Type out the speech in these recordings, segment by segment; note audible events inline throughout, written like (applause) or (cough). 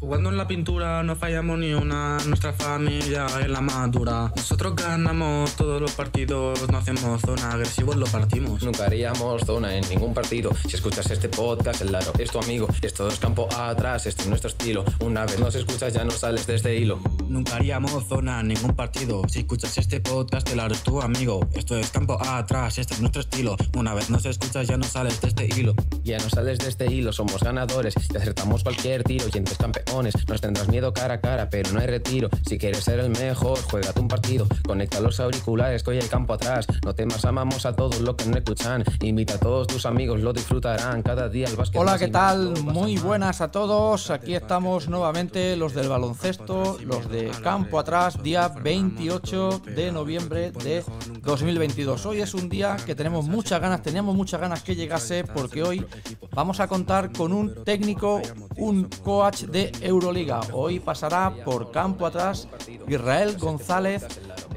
Jugando en la pintura no fallamos ni una, nuestra familia es la madura. Nosotros ganamos todos los partidos, no hacemos zona, agresivos lo partimos. Nunca haríamos zona en ningún partido. Si escuchas este podcast, el Laro es tu amigo. Esto es campo atrás, este es nuestro estilo. Una vez nos escuchas, ya no sales de este hilo. Nunca haríamos zona en ningún partido. Si escuchas este podcast, el Laro es tu amigo. Esto es campo atrás, este es nuestro estilo. Una vez nos escuchas, ya no sales de este hilo. Ya no sales de este hilo, somos ganadores. Y acertamos cualquier tiro y entre campeones. Nos tendrás miedo cara a cara, pero no hay retiro. Si quieres ser el mejor, juega un partido. Conecta los auriculares, que hoy hay campo atrás. No temas, amamos a todos los que no escuchan. Invita a todos tus amigos, lo disfrutarán. Cada día el básquet. Hola, ¿qué tal? Muy buenas a todos. Aquí estamos nuevamente los del baloncesto, los de campo atrás, día 28 de noviembre de 2022. Hoy es un día que tenemos muchas ganas, teníamos muchas ganas que llegase porque hoy vamos a contar con un técnico, un coach de Euroliga. Hoy pasará por campo atrás Israel González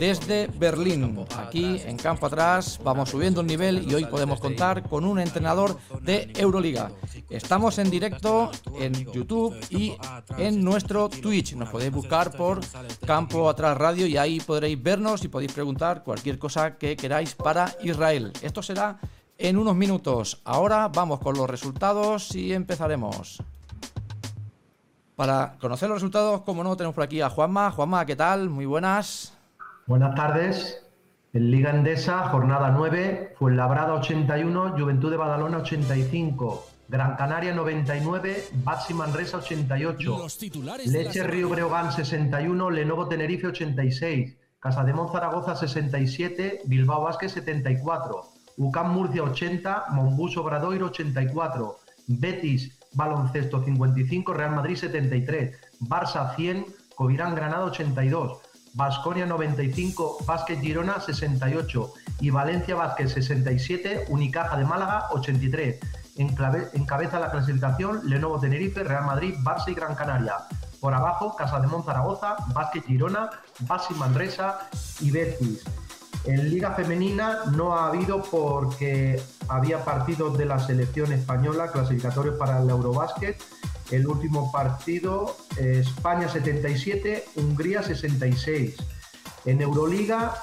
desde Berlín. Aquí en campo atrás vamos subiendo el nivel y hoy podemos contar con un entrenador de Euroliga. Estamos en directo en YouTube y en nuestro Twitch. Nos podéis buscar por Campo Atrás Radio y ahí podréis vernos y podéis preguntar cualquier cosa que queráis para Israel. Esto será en unos minutos. Ahora vamos con los resultados y empezaremos. Para conocer los resultados, como no, tenemos por aquí a Juanma. Juanma, ¿qué tal? Muy buenas. Buenas tardes. En Liga Endesa, jornada 9, Fuenlabrada 81, Juventud de Badalona 85, Gran Canaria 99, Baxi Manresa 88, Leche Río Breogán 61, Lenovo Tenerife 86, Casademón Zaragoza 67, Bilbao Vázquez 74, UCAM Murcia 80, Monbus Obradoiro 84, Betis Baloncesto 55, Real Madrid 73, Barça 100, Covirán Granada 82, Basconia 95, Vázquez Girona 68 y Valencia Vázquez 67, Unicaja de Málaga 83. Enclave- encabeza la clasificación Lenovo Tenerife, Real Madrid, Barça y Gran Canaria. Por abajo, Casa de Zaragoza, Vázquez Girona, Basi Manresa y Betis. En Liga Femenina no ha habido porque había partidos de la selección española clasificatorios para el Eurobásquet. El último partido, eh, España 77, Hungría 66. En Euroliga,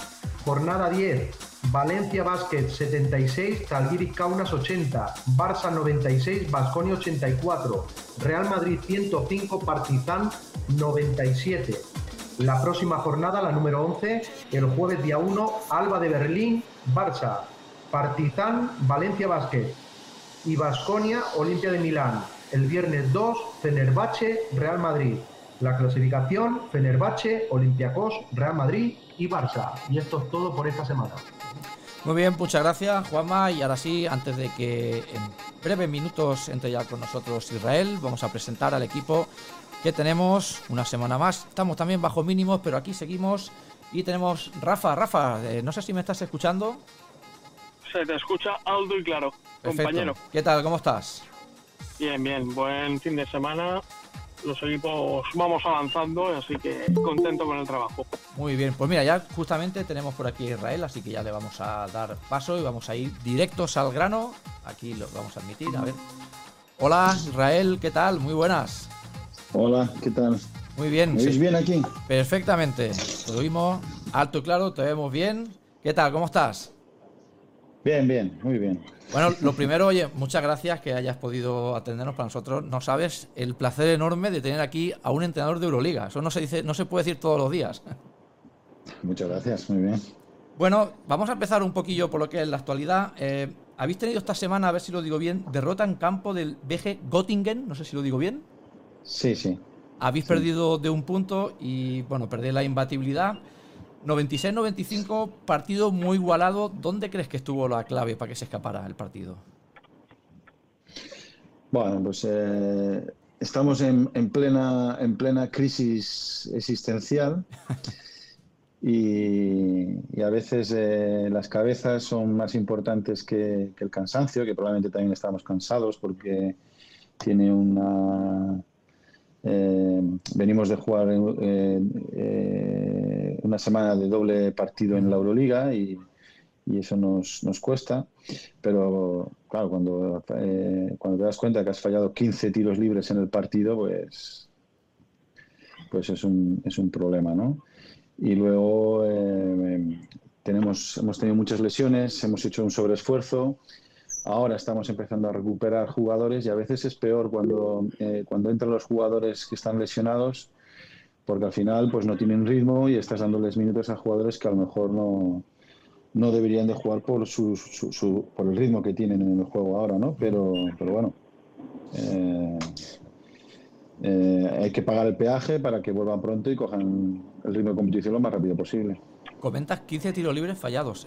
jornada 10, Valencia Basket 76, Talgiris Kaunas 80, Barça 96, Basconia 84, Real Madrid 105, Partizan 97. La próxima jornada, la número 11, el jueves día 1, Alba de Berlín, Barça, Partizan, Valencia Basket y Basconia, Olimpia de Milán. El viernes 2, Fenerbahce, Real Madrid. La clasificación, Fenerbahce, Olympiacos, Real Madrid y Barça. Y esto es todo por esta semana. Muy bien, muchas gracias, Juanma. Y ahora sí, antes de que en breves minutos entre ya con nosotros Israel, vamos a presentar al equipo que tenemos una semana más. Estamos también bajo mínimos, pero aquí seguimos. Y tenemos Rafa, Rafa, eh, no sé si me estás escuchando. Se te escucha alto y claro, Perfecto. compañero. ¿Qué tal? ¿Cómo estás? Bien, bien, buen fin de semana. Los equipos vamos avanzando, así que contento con el trabajo. Muy bien, pues mira, ya justamente tenemos por aquí a Israel, así que ya le vamos a dar paso y vamos a ir directos al grano. Aquí lo vamos a admitir, a ver. Hola, Israel, ¿qué tal? Muy buenas. Hola, ¿qué tal? Muy bien. ¿Me sí, bien aquí? Perfectamente. Te oímos alto y claro, te vemos bien. ¿Qué tal? ¿Cómo estás? Bien, bien, muy bien. Bueno, lo primero, oye, muchas gracias que hayas podido atendernos para nosotros. No sabes el placer enorme de tener aquí a un entrenador de Euroliga. Eso no se dice, no se puede decir todos los días. (laughs) Muchas gracias, muy bien. Bueno, vamos a empezar un poquillo por lo que es la actualidad. Eh, Habéis tenido esta semana, a ver si lo digo bien, derrota en campo del BG Göttingen, no sé si lo digo bien. Sí, sí. Habéis perdido de un punto y, bueno, perdéis la imbatibilidad. 96-95, partido muy igualado. ¿Dónde crees que estuvo la clave para que se escapara el partido? Bueno, pues eh, estamos en, en plena, en plena crisis existencial (laughs) y, y a veces eh, las cabezas son más importantes que, que el cansancio, que probablemente también estamos cansados porque tiene una eh, venimos de jugar eh, eh, una semana de doble partido en la Euroliga y, eso nos, nos, cuesta. Pero claro, cuando, cuando te das cuenta que has fallado 15 tiros libres en el partido, pues, pues es, un, es un problema, ¿no? Y luego tenemos, hemos tenido muchas lesiones, hemos hecho un sobreesfuerzo. Ahora estamos empezando a recuperar jugadores y a veces es peor cuando, eh, cuando entran los jugadores que están lesionados porque al final pues no tienen ritmo y estás dándoles minutos a jugadores que a lo mejor no, no deberían de jugar por, su, por el ritmo que tienen en el juego ahora, ¿no? Pero, pero bueno, eh, eh, hay que pagar el peaje para que vuelvan pronto y cojan el ritmo de competición lo más rápido posible. Comentas 15 tiros libres fallados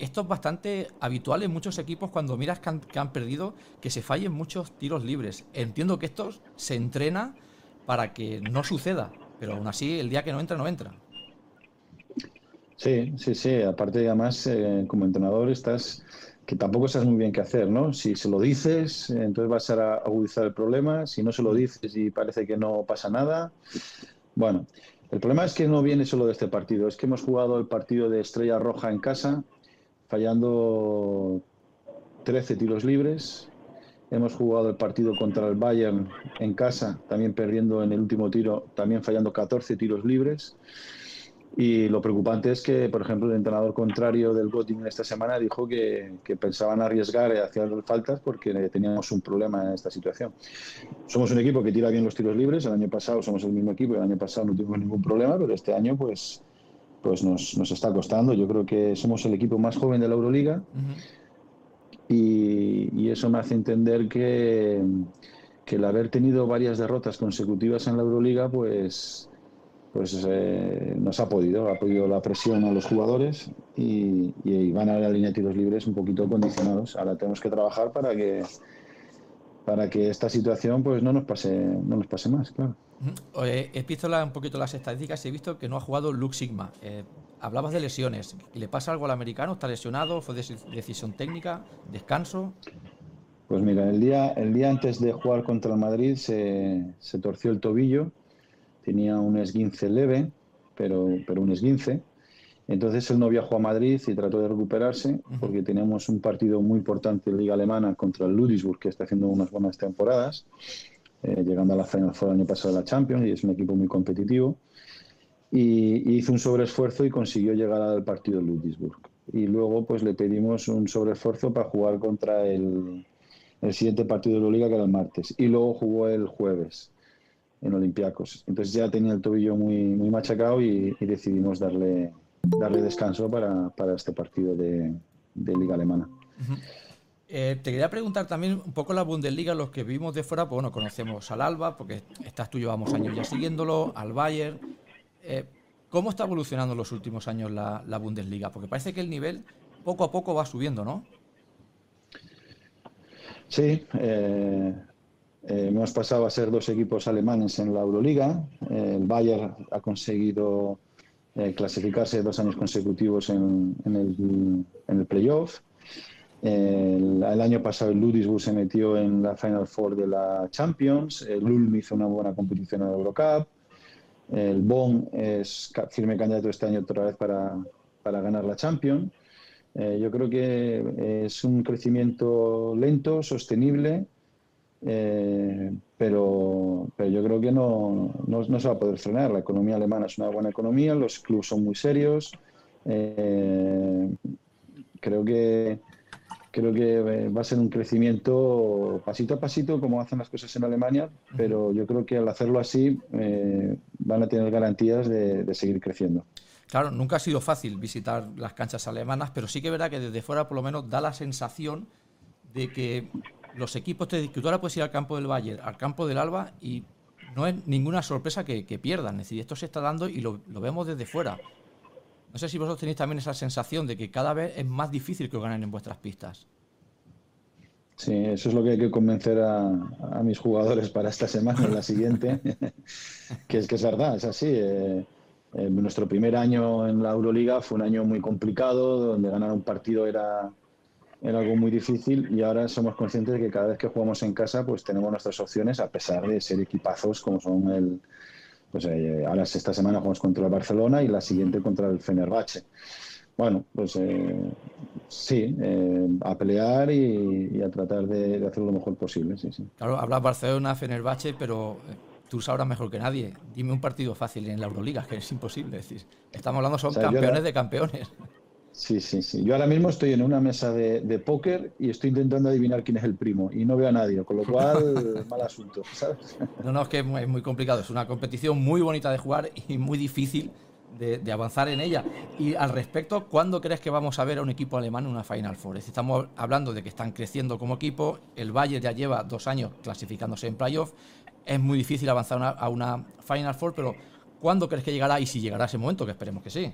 esto es bastante habitual en muchos equipos cuando miras que han, perdido, que se fallen muchos tiros libres. Entiendo que esto se entrena para que no suceda, pero aún así el día que no entra, no entra. Sí, sí, sí. Aparte, además, eh, como entrenador estás que tampoco sabes muy bien qué hacer, ¿no? Si se lo dices, entonces vas a agudizar el problema. Si no se lo dices y parece que no pasa nada, bueno. El problema es que no viene solo de este partido, es que hemos jugado el partido de Estrella Roja en casa, fallando 13 tiros libres. Hemos jugado el partido contra el Bayern en casa, también perdiendo en el último tiro, también fallando 14 tiros libres. Y lo preocupante es que, por ejemplo, el entrenador contrario del Göttingen esta semana dijo que, pensaban arriesgar y hacer faltas porque teníamos un problema en esta situación. Somos un equipo que tira bien los tiros libres. El año pasado somos el mismo equipo y el año pasado no tuvimos ningún problema, pero este año, pues, pues nos, nos, está costando. Yo creo que somos el equipo más joven de la Euroliga y, y, eso me hace entender que, que, el haber tenido varias derrotas consecutivas en la Euroliga, pues, pues eh, nos ha podido, ha podido la presión a los jugadores y, y van a la línea de tiros libres un poquito condicionados. Ahora tenemos que trabajar para que para que esta situación pues no nos pase no nos pase más, claro. He visto un poquito las estadísticas y he visto que no ha jugado Luke Sigma. Eh, hablabas de lesiones. ¿Y le pasa algo al americano? ¿Está lesionado? ¿Fue decisión técnica? ¿Descanso? Pues mira, el día, el día antes de jugar contra el Madrid se, torció el tobillo. Tenía un esguince leve, pero, pero un esguince. Entonces él no viajó a Madrid y trató de recuperarse porque teníamos un partido muy importante en Liga Alemana contra el Ludwigsburg, que está haciendo unas buenas temporadas. Eh, llegando a la final fue el año pasado de la Champions y es un equipo muy competitivo. Y, hizo un sobreesfuerzo y consiguió llegar al partido de Ludwigsburg. Y luego pues le pedimos un sobreesfuerzo para jugar contra el, el siguiente partido de la Liga, que era el martes. Y luego jugó el jueves en Olympiacos. Entonces ya tenía el tobillo muy, muy machacado y, decidimos darle, darle descanso para, para este partido de, de Liga Alemana. Eh, te quería preguntar también un poco la Bundesliga, los que vivimos de fuera, pues bueno, conocemos al Alba, porque estás tú llevamos años ya siguiéndolo, al Bayern. Eh, ¿Cómo está evolucionando en los últimos años la, Bundesliga? Porque parece que el nivel poco a poco va subiendo, ¿no? Sí, eh, hemos pasado a ser dos equipos alemanes en la Euroliga. el Bayern ha conseguido clasificarse dos años consecutivos en, el, en el playoff. El, año pasado el Ludwigsburg se metió en la Final Four de la Champions, el Ulm hizo una buena competición en la Eurocup, el Bonn es firme candidato este año otra vez para, para ganar la Champions. Eh, yo creo que es un crecimiento lento, sostenible, eh, pero, pero yo creo que no, no, no, se va a poder frenar. La economía alemana es una buena economía, los clubes son muy serios. Eh, creo que creo que eh, va a ser un crecimiento pasito a pasito, como hacen las cosas en Alemania, pero yo creo que al hacerlo así eh, van a tener garantías de, seguir creciendo. Claro, nunca ha sido fácil visitar las canchas alemanas, pero sí que es verdad que desde fuera por lo menos da la sensación de que los equipos te que tú ahora puedes ir al campo del Bayern, al campo del Alba y no es ninguna sorpresa que, pierdan. Es decir, esto se está dando y lo, lo, vemos desde fuera. No sé si vosotros tenéis también esa sensación de que cada vez es más difícil que os ganen en vuestras pistas. Sí, eso es lo que hay que convencer a, mis jugadores para esta semana y la siguiente, (laughs) que es que es verdad, es así. Eh, eh, nuestro primer año en la Euroliga fue un año muy complicado, donde ganar un partido era, era algo muy difícil y ahora somos conscientes de que cada vez que jugamos en casa pues tenemos nuestras opciones a pesar de ser equipazos como son el pues eh, ahora esta semana jugamos contra el Barcelona y la siguiente contra el Fenerbahce. Bueno pues eh, sí eh, a pelear y, a tratar de, hacer lo mejor posible sí, sí. claro hablas Barcelona Fenerbahce pero tú sabrás mejor que nadie. Dime un partido fácil en la Euroliga que es imposible decir estamos hablando son campeones de campeones Sí, sí, sí. Yo ahora mismo estoy en una mesa de, póker y estoy intentando adivinar quién es el primo y no veo a nadie, con lo cual, (laughs) mal asunto, ¿sabes? No, no, es que es muy, complicado. Es una competición muy bonita de jugar y muy difícil de, avanzar en ella. Y al respecto, ¿cuándo crees que vamos a ver a un equipo alemán en una Final Four? estamos hablando de que están creciendo como equipo. El Bayern ya lleva dos años clasificándose en playoff. Es muy difícil avanzar a una Final Four, pero ¿cuándo crees que llegará y si llegará ese momento? Que esperemos que sí.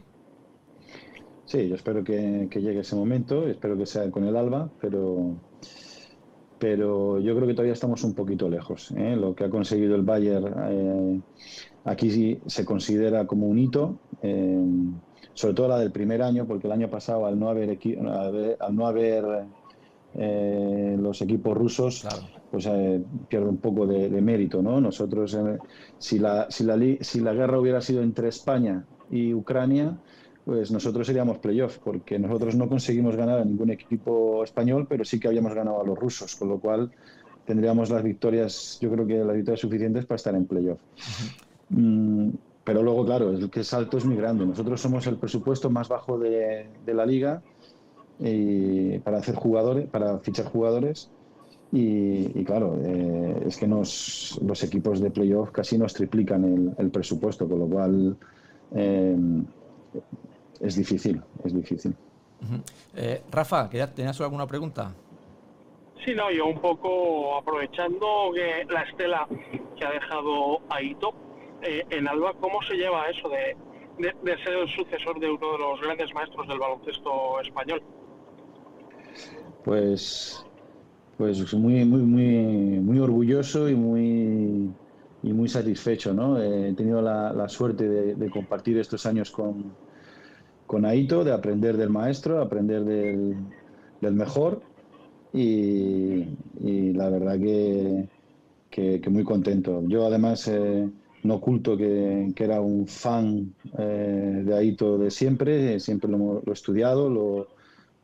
Sí, yo espero que, llegue ese momento, espero que sea con el Alba, pero, pero yo creo que todavía estamos un poquito lejos. ¿eh? Lo que ha conseguido el Bayern eh, aquí sí se considera como un hito, eh, sobre todo la del primer año, porque el año pasado al no haber, al no haber los equipos rusos, pues pierde un poco de, mérito. ¿no? Nosotros, si, la, si, la, si la guerra hubiera sido entre España y Ucrania, pues nosotros seríamos playoff, porque nosotros no conseguimos ganar a ningún equipo español, pero sí que habíamos ganado a los rusos, con lo cual tendríamos las victorias, yo creo que las victorias suficientes para estar en playoff. Mm, pero luego, claro, el que salto es muy grande. Nosotros somos el presupuesto más bajo de, la liga y para hacer jugadores, para fichar jugadores. Y, claro, eh, es que nos, los equipos de playoff casi nos triplican el, presupuesto, con lo cual eh, es difícil, es difícil. Eh, Rafa, ¿tenías alguna pregunta? Sí, no, yo un poco aprovechando que la estela que ha dejado Aito eh, en Alba, ¿cómo se lleva eso de, ser el sucesor de uno de los grandes maestros del baloncesto español? Pues, pues muy, muy, muy, muy orgulloso y muy y muy satisfecho, ¿no? He tenido la, suerte de compartir estos años con, con Aito, de aprender del maestro, aprender del, mejor y, la verdad que, muy contento. Yo además eh, no oculto que, era un fan eh, de Aito de siempre, siempre lo, he estudiado, lo,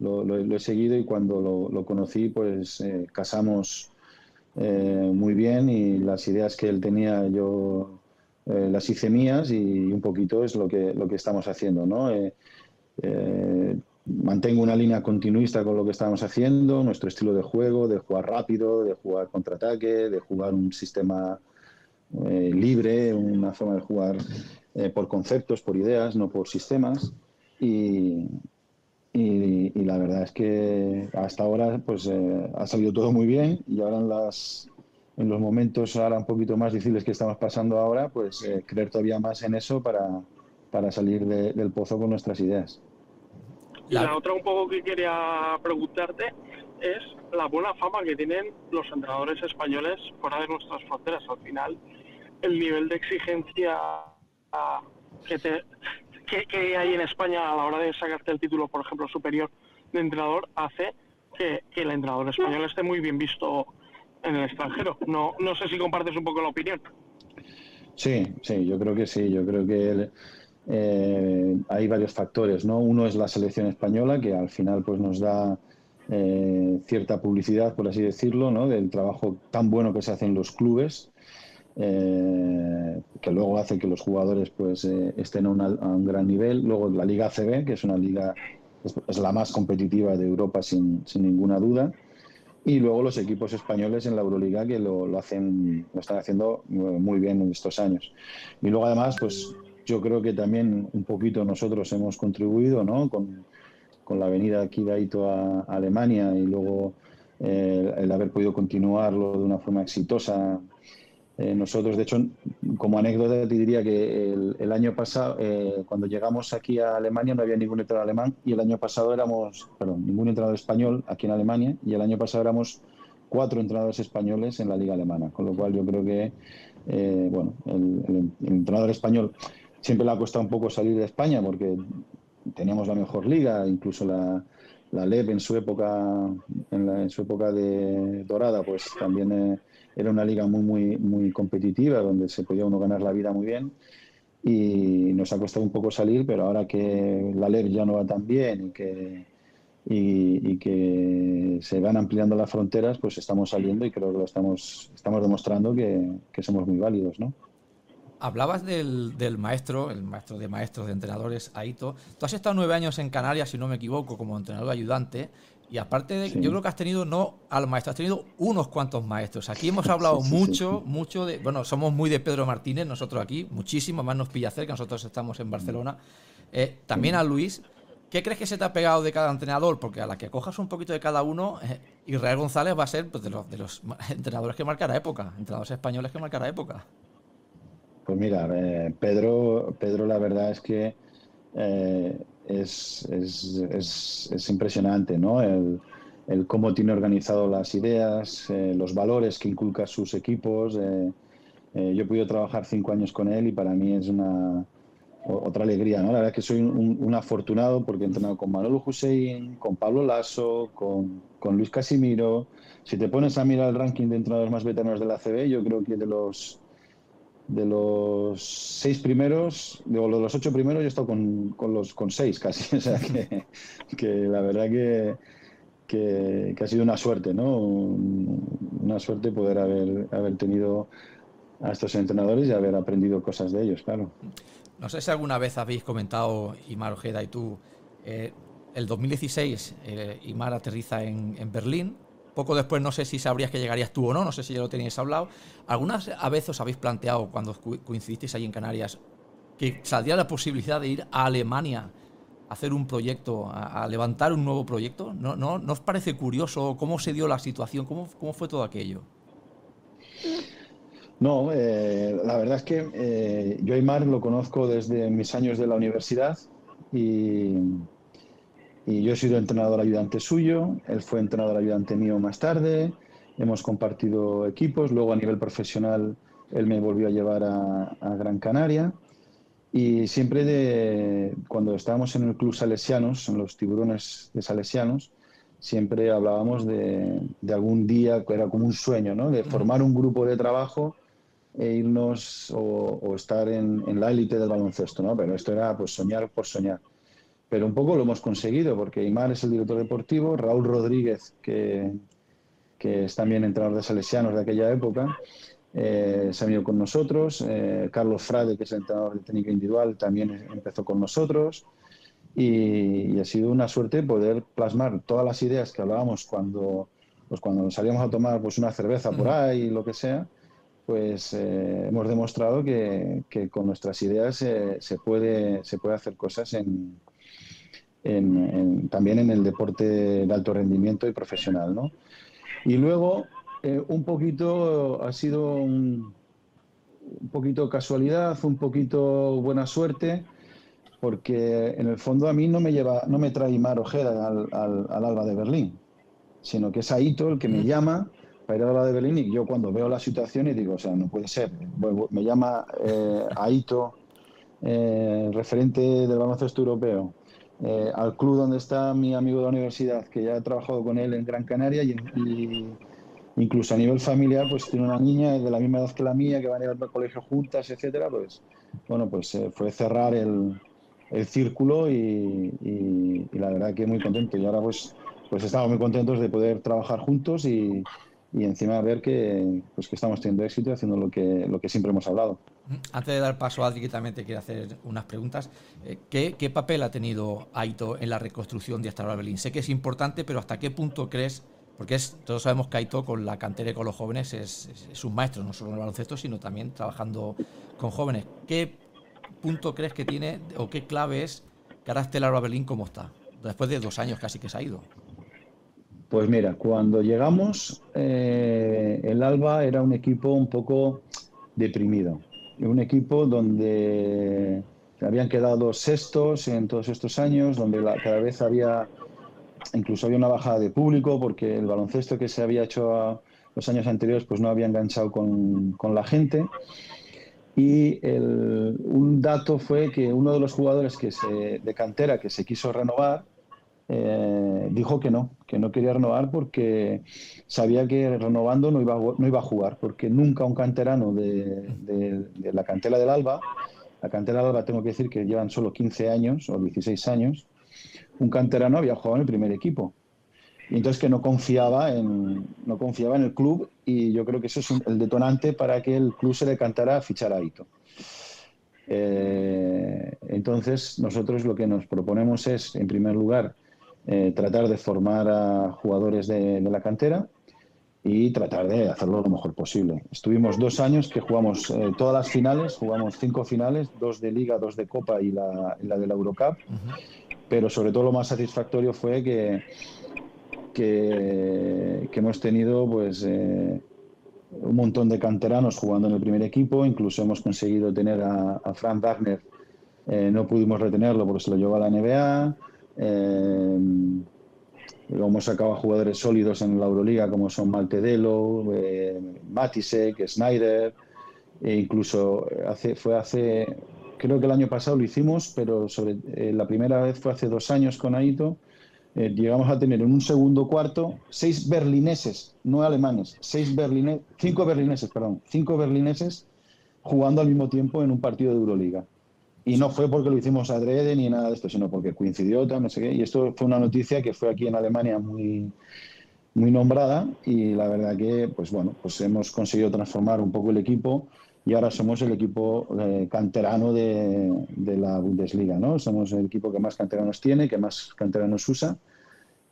lo, he seguido y cuando lo, conocí pues eh, casamos muy bien y las ideas que él tenía yo las hice mías y un poquito es lo que, lo que estamos haciendo. ¿no? Eh, mantengo una línea continuista con lo que estamos haciendo, nuestro estilo de juego, de jugar rápido, de jugar contraataque, de jugar un sistema eh, libre, una forma de jugar eh, por conceptos, por ideas, no por sistemas. Y, y, la verdad es que hasta ahora pues ha salido todo muy bien y ahora en las en los momentos ahora un poquito más difíciles que estamos pasando ahora, pues creer todavía más en eso para, para salir del pozo con nuestras ideas. Y la... otra un poco que quería preguntarte es la buena fama que tienen los entrenadores españoles fuera de nuestras fronteras. Al final, el nivel de exigencia que, te, que, hay en España a la hora de sacarte el título, por ejemplo, superior de entrenador, hace que, el entrenador español esté muy bien visto en el extranjero. No, no sé si compartes un poco la opinión. Sí, sí, yo creo que sí. Yo creo que eh, hay varios factores, ¿no? Uno es la selección española, que al final pues, nos da eh, cierta publicidad, por así decirlo, ¿no? del trabajo tan bueno que se hace en los clubes, eh, que luego hace que los jugadores pues, estén a, un gran nivel. Luego la Liga ACB, que es una liga, es, la más competitiva de Europa sin, sin, ninguna duda. Y luego los equipos españoles en la Euroliga que lo, lo, hacen, lo están haciendo muy bien en estos años. Y luego además, pues yo creo que también un poquito nosotros hemos contribuido ¿no? con, con la venida aquí de Aito a, Alemania y luego eh, el haber podido continuarlo de una forma exitosa. Eh, nosotros, de hecho, como anécdota, te diría que el, año pasado, eh, cuando llegamos aquí a Alemania, no había ningún entrenador alemán y el año pasado éramos, perdón, ningún entrenador español aquí en Alemania y el año pasado éramos cuatro entrenadores españoles en la liga alemana, con lo cual yo creo que, bueno, el entrenador español siempre le ha costado un poco salir de España porque teníamos la mejor liga, incluso la, la LEP en su época, en, su época de dorada, pues también eh, era una liga muy, muy, muy competitiva, donde se podía uno ganar la vida muy bien. Y nos ha costado un poco salir, pero ahora que la LEP ya no va tan bien y que, y, que se van ampliando las fronteras, pues estamos saliendo y creo que lo estamos, estamos demostrando que, que somos muy válidos, ¿no? Hablabas del, maestro, el maestro de maestros, de entrenadores, Aito. Tú has estado nueve años en Canarias, si no me equivoco, como entrenador ayudante. Y aparte de, yo creo que has tenido, no al maestro, has tenido unos cuantos maestros. Aquí hemos (laughs) hablado mucho, mucho de, bueno, somos muy de Pedro Martínez, nosotros aquí, muchísimo, más nos pilla cerca, nosotros estamos en Barcelona. Eh, también a Luis. ¿Qué crees que se te ha pegado de cada entrenador? Porque a la que cojas un poquito de cada uno, eh, Israel González va a ser pues, de, los, de los (laughs) entrenadores que marcará época, entrenadores españoles que marcará época. Pues mira, eh, Pedro, Pedro, la verdad es que eh, es, impresionante, ¿no? El, cómo tiene organizado las ideas, eh, los valores que inculca sus equipos. yo he podido trabajar cinco años con él y para mí es una otra alegría, ¿no? La verdad es que soy un, afortunado porque he entrenado con Manolo Hussein, con Pablo Lasso, con, con Luis Casimiro. Si te pones a mirar el ranking de entrenadores más veteranos de la CB, yo creo que de los de los seis primeros, de los ocho primeros, yo he estado con, con los con seis casi. (laughs) O sea que, que la verdad que, que, ha sido una suerte, ¿no? Una suerte poder haber, haber tenido a estos entrenadores y haber aprendido cosas de ellos, claro. No sé si alguna vez habéis comentado, Imar Ojeda y tú, eh, el 2016 eh, Imar aterriza en, en Berlín, poco después no sé si sabrías que llegarías tú o no, no sé si ya lo teníais hablado. ¿Algunas a veces os habéis planteado cuando coincidisteis ahí en Canarias que saldría la posibilidad de ir a Alemania a hacer un proyecto, a, levantar un nuevo proyecto? ¿No, no, ¿No os parece curioso cómo se dio la situación? ¿Cómo, cómo fue todo aquello? No, eh, la verdad es que eh, yo a lo conozco desde mis años de la universidad y, y yo he sido entrenador ayudante suyo, él fue entrenador ayudante mío más tarde, hemos compartido equipos, luego a nivel profesional él me volvió a llevar a, Gran Canaria y siempre de, cuando estábamos en el club Salesianos, en los tiburones de Salesianos, siempre hablábamos de, algún día, que era como un sueño, ¿no? de formar un grupo de trabajo e irnos o, estar en, en, la élite del baloncesto, ¿no? pero esto era pues soñar por soñar pero un poco lo hemos conseguido, porque Imar es el director deportivo, Raúl Rodríguez, que, que es también entrenador de salesianos de aquella época, eh, se ha venido con nosotros, eh, Carlos Frade, que es el entrenador de técnica individual, también empezó con nosotros, y, ha sido una suerte poder plasmar todas las ideas que hablábamos cuando, pues cuando salíamos a tomar pues una cerveza por ahí, lo que sea, pues eh, hemos demostrado que, que, con nuestras ideas se, puede, se puede hacer cosas en, también en el deporte de alto rendimiento y profesional. ¿no? Y luego, eh, un poquito, ha sido un, poquito casualidad, un poquito buena suerte, porque en el fondo a mí no me, lleva, no me trae Mar Ojeda al, al, Alba de Berlín, sino que es Aito el que me llama para ir al Alba de Berlín y yo cuando veo la situación y digo, o sea, no puede ser, me llama eh, Aito, eh, referente del baloncesto europeo, eh, al club donde está mi amigo de la universidad, que ya he trabajado con él en Gran Canaria y, incluso a nivel familiar, pues tiene una niña de la misma edad que la mía, que van a ir al colegio juntas, etcétera, pues bueno, pues eh, fue cerrar el, el círculo y, la verdad que muy contento. Y ahora pues, pues estamos muy contentos de poder trabajar juntos y, y encima ver que, pues que estamos teniendo éxito haciendo lo que, lo que siempre hemos hablado. Antes de dar paso a Adri, que también te quiere hacer unas preguntas, eh, ¿qué, ¿qué, papel ha tenido Aito en la reconstrucción de Astar Berlín? Sé que es importante, pero ¿hasta qué punto crees? Porque es, todos sabemos que Aito con la cantera y con los jóvenes es, un maestro, no solo en el baloncesto, sino también trabajando con jóvenes. ¿Qué punto crees que tiene o qué clave es ahora esté Berlín como está? Después de dos años casi que se ha ido. Pues mira, cuando llegamos, eh, el Alba era un equipo un poco deprimido. Un equipo donde habían quedado sextos en todos estos años, donde cada vez había, incluso había una bajada de público, porque el baloncesto que se había hecho los años anteriores pues no había enganchado con, la gente. Y un dato fue que uno de los jugadores que se, de cantera que se quiso renovar, eh, dijo que no, que no quería renovar porque sabía que renovando no iba, no iba a jugar, porque nunca un canterano de, la cantera del Alba, la cantera del Alba tengo que decir que llevan solo 15 años o 16 años, un canterano había jugado en el primer equipo. Y entonces que no confiaba en, no confiaba en el club y yo creo que eso es el detonante para que el club se decantara a fichar a Ito. Eh, entonces, nosotros lo que nos proponemos es, en primer lugar, eh, tratar de formar a jugadores de, la cantera y tratar de hacerlo lo mejor posible. Estuvimos dos años que jugamos eh, todas las finales, jugamos cinco finales, dos de Liga, dos de Copa y la, de la Eurocup, pero sobre todo lo más satisfactorio fue que, que, hemos tenido pues un montón de canteranos jugando en el primer equipo, incluso hemos conseguido tener a, a Frank Wagner, eh, no pudimos retenerlo porque se lo llevó a la NBA. Eh, hemos sacado a jugadores sólidos en la Euroliga como son Maltedelo, eh, Matisek, Snyder, e incluso hace, fue hace, creo que el año pasado lo hicimos, pero sobre, eh, la primera vez fue hace dos años con Aito eh, llegamos a tener en un segundo cuarto seis berlineses, no alemanes, seis berlineses, cinco berlineses, perdón, cinco berlineses jugando al mismo tiempo en un partido de Euroliga. Y no fue porque lo hicimos adrede ni nada de esto, sino porque coincidió, no sé qué. Y esto fue una noticia que fue aquí en Alemania muy, muy nombrada y la verdad que, pues bueno, pues hemos conseguido transformar un poco el equipo y ahora somos el equipo eh, canterano de, la Bundesliga, ¿no? Somos el equipo que más canteranos tiene, que más canteranos usa.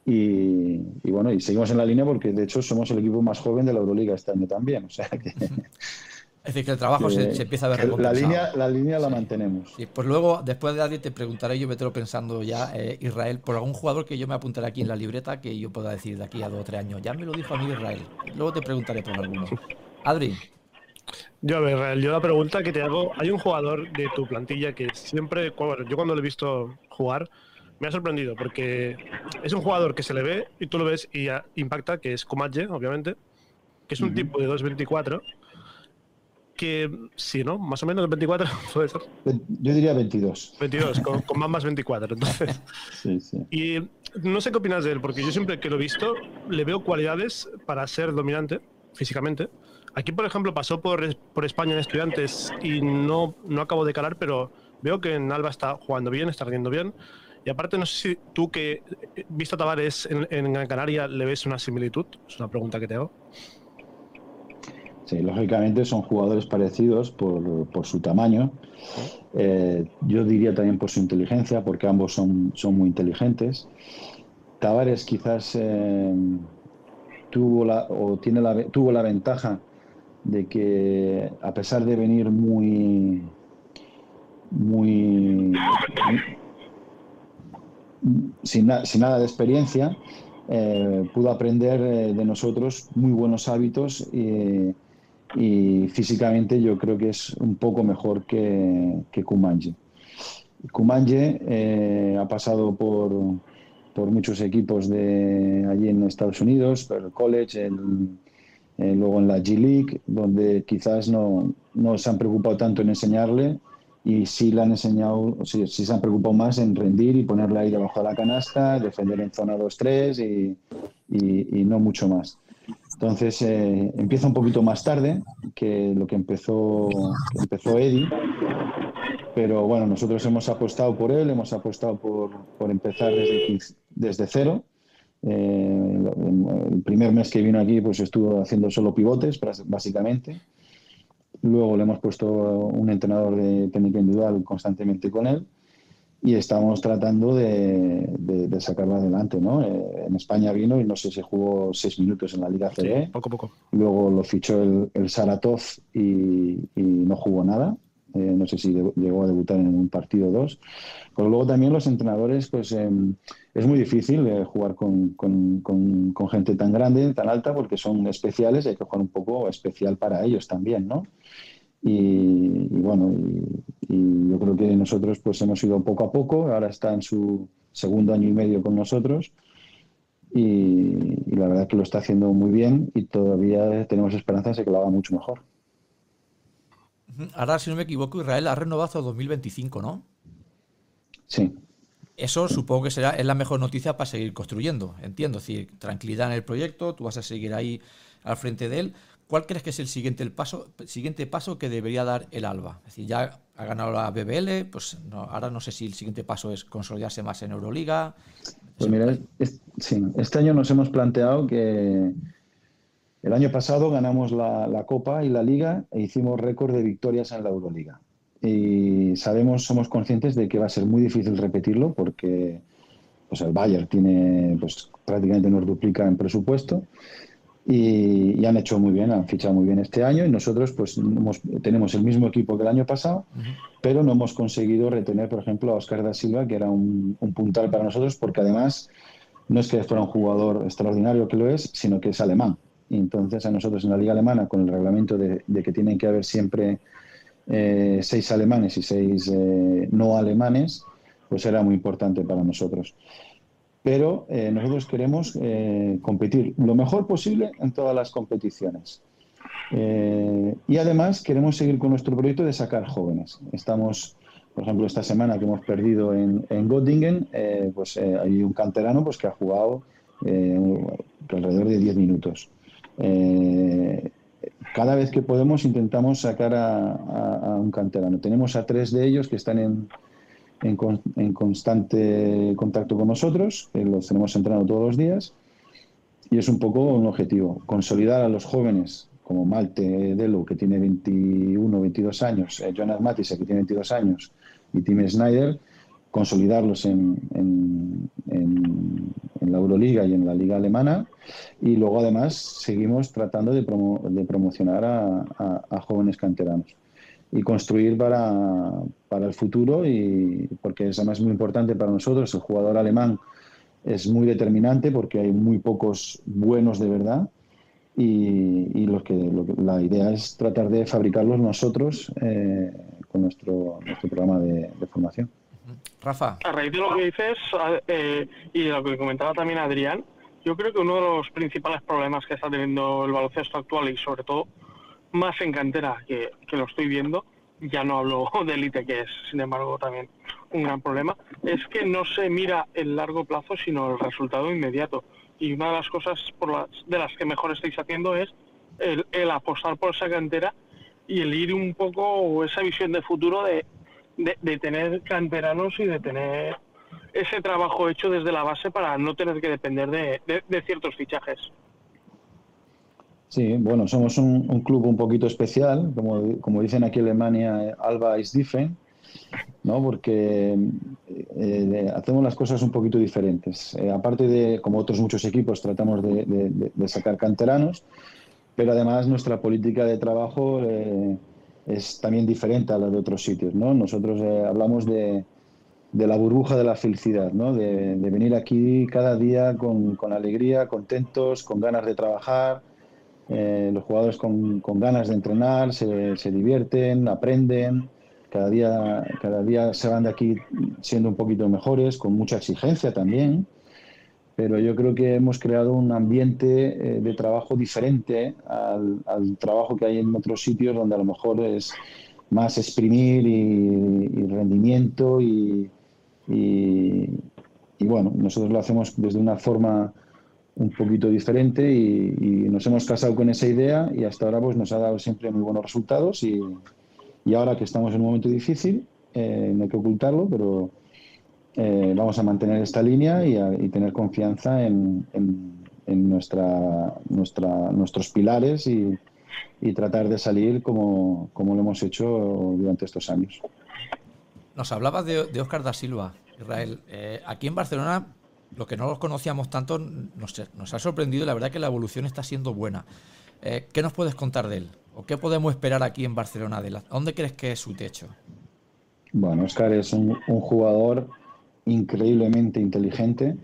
Y, bueno, y seguimos en la línea porque de hecho somos el equipo más joven de la Euroliga este año también. O sea que. (laughs) Es decir, que el trabajo se, empieza a ver La línea, la línea la mantenemos. Y pues luego, después de nadie te preguntaré, yo me tengo pensando ya, eh, Israel, por algún jugador que yo me apuntaré aquí en la libreta que yo pueda decir de aquí a dos o tres años. Ya me lo dijo a mí Israel. Luego te preguntaré por alguno. Adri. Yo, a ver, yo la pregunta que te hago, hay un jugador de tu plantilla que siempre, bueno, yo cuando lo he visto jugar, me ha sorprendido porque es un jugador que se le ve y tú lo ves y impacta, que es Komadje, obviamente, que es un tipo de 2.24, que sí, ¿no? Más o menos 24 (laughs) puede ser. Yo diría 22. 22, con, con más más 24, entonces. (laughs) Sí, sí. Y no sé qué opinas de él, porque yo siempre que lo he visto le veo cualidades para ser dominante físicamente Aquí, por ejemplo, pasó por, por España en estudiantes y no, no acabo de calar, pero veo que en Alba está jugando bien, está rindiendo bien. Y aparte, no sé si tú que eh, visto a Tavares en, en Gran Canaria le ves una similitud. Es una pregunta que te hago. Sí, lógicamente son jugadores parecidos por, por su tamaño. Eh, yo diría también por su inteligencia, porque ambos son, son muy inteligentes. Tavares quizás eh, tuvo la, o tiene la, tuvo la ventaja de que a pesar de venir muy, muy, sin, nada de experiencia, eh, pudo aprender de nosotros muy buenos hábitos y, físicamente yo creo que es un poco mejor que, que Kumanje. Kumanje eh, ha pasado por, por muchos equipos de allí en Estados Unidos, el college, eh, luego en la G League, donde quizás no, no, se han preocupado tanto en enseñarle y sí le han enseñado, sí, se han preocupado más en rendir y ponerle ahí debajo de la canasta, defender en zona 2-3 y, y, no mucho más. Entonces eh, empieza un poquito más tarde que lo que empezó, empezó Eddie, pero bueno, nosotros hemos apostado por él, hemos apostado por, por empezar desde, desde cero eh, el primer mes que vino aquí pues estuvo haciendo solo pivotes, básicamente. Luego le hemos puesto un entrenador de técnica individual constantemente con él y estamos tratando de, de, sacarlo adelante. ¿no? Eh, en España vino y no sé si jugó seis minutos en la Liga CB. poco poco. Luego lo fichó el, el Saratov y, y, no jugó nada. Eh, no sé si llegó a debutar en un partido o dos. Pero luego también los entrenadores, pues em, es muy difícil eh, jugar con, con, con, gente tan grande, tan alta, porque son especiales y hay que jugar un poco especial para ellos también, ¿no? Y, bueno, y, yo creo que nosotros pues hemos ido poco a poco, ahora está en su segundo año y medio con nosotros y, la verdad que lo está haciendo muy bien y todavía tenemos esperanzas de que lo haga mucho mejor. Ahora, si no me equivoco, Israel ha renovado hasta 2025, ¿no? Sí. eso supongo que será es la mejor noticia para seguir construyendo, entiendo. Es decir, tranquilidad en el proyecto, tú vas a seguir ahí al frente de él. ¿Cuál crees que es el siguiente, el paso, siguiente paso que debería dar el Alba? Es decir, ya ha ganado la BBL, pues ahora no sé si el siguiente paso es consolidarse más en Euroliga. Pues mira, sí, este año nos hemos planteado que el año pasado ganamos la, la Copa y la Liga e hicimos récord de victorias en la Euroliga. Y sabemos, somos conscientes de que va a ser muy difícil repetirlo porque pues el Bayern tiene, pues prácticamente nos duplica en presupuesto y, han hecho muy bien, han fichado muy bien este año y nosotros pues tenemos el mismo equipo que el año pasado, pero no hemos conseguido retener, por ejemplo, a Oscar da Silva, que era un, puntal para nosotros, porque además no es que fuera un jugador extraordinario que lo es, sino que es alemán. Y entonces a nosotros en la liga alemana, con el reglamento de, que tienen que haber siempre eh, seis alemanes y seis eh, no alemanes, pues era muy importante para nosotros pero eh, nosotros queremos eh, competir lo mejor posible en todas las competiciones. Eh, y además queremos seguir con nuestro proyecto de sacar jóvenes. Estamos, por ejemplo, esta semana que hemos perdido en, en Göttingen, pues hay un canterano pues, que ha jugado alrededor de 10 minutos. cada vez que podemos intentamos sacar a un canterano. Tenemos a tres de ellos que están en, en, constante contacto con nosotros, que los tenemos entrenando todos los días, y es un poco un objetivo, consolidar a los jóvenes como Malte Delo, que tiene 21, 22 años, eh, Jonas Matisse, que tiene 22 años, y Tim Snyder, consolidarlos en, en, la Euroliga y en la Liga Alemana, y luego además seguimos tratando de, de promocionar a jóvenes canteranos y construir para, para el futuro y porque es además muy importante para nosotros. El jugador alemán es muy determinante porque hay muy pocos buenos de verdad y, lo, que, la idea es tratar de fabricarlos nosotros eh, con nuestro, nuestro programa de, formación. Rafa. A raíz de lo que dices eh, y de lo que comentaba también Adrián, yo creo que uno de los principales problemas que está teniendo el baloncesto actual y sobre todo más en cantera que, lo estoy viendo, ya no hablo (laughs) de élite, que es, sin embargo, también un gran problema, es que no se mira el largo plazo, sino el resultado inmediato. Y una de las cosas por las, de las que mejor estáis haciendo es el, apostar por esa cantera y el ir un poco esa visión de futuro de, de, tener canteranos y de tener ese trabajo hecho desde la base para no tener que depender de ciertos fichajes. Sí, bueno, somos un, club un poquito especial, como, como, dicen aquí en Alemania, Alba is different, ¿no? porque eh, hacemos las cosas un poquito diferentes. Eh, aparte de, como otros muchos equipos, tratamos de, sacar canteranos, pero además nuestra política de trabajo eh, es también diferente a la de otros sitios. ¿no? Nosotros hablamos de, la burbuja de la felicidad, ¿no? de, venir aquí cada día con, con alegría, contentos, con ganas de trabajar eh, los jugadores con, ganas de entrenar, se, se, divierten, aprenden, cada día, cada día se van de aquí siendo un poquito mejores, con mucha exigencia también, pero yo creo que hemos creado un ambiente eh, de trabajo diferente al, trabajo que hay en otros sitios donde a lo mejor es más exprimir y, rendimiento y, y bueno, nosotros lo hacemos desde una forma un poquito diferente y, nos hemos casado con esa idea y hasta ahora pues nos ha dado siempre muy buenos resultados y, y ahora que estamos en un momento difícil, eh, no hay que ocultarlo, pero eh, vamos a mantener esta línea y, tener confianza en, en, nuestra, nuestros pilares y, y tratar de salir como, como, lo hemos hecho durante estos años. Nos hablabas de, de Oscar da Silva, Israel. Eh, aquí en Barcelona los que no los conocíamos tanto nos, ha sorprendido y la verdad que la evolución está siendo buena. Eh, ¿Qué nos puedes contar de él? ¿O qué podemos esperar aquí en Barcelona? ¿Dónde crees que es su techo? Bueno, Oscar es un, jugador increíblemente inteligente,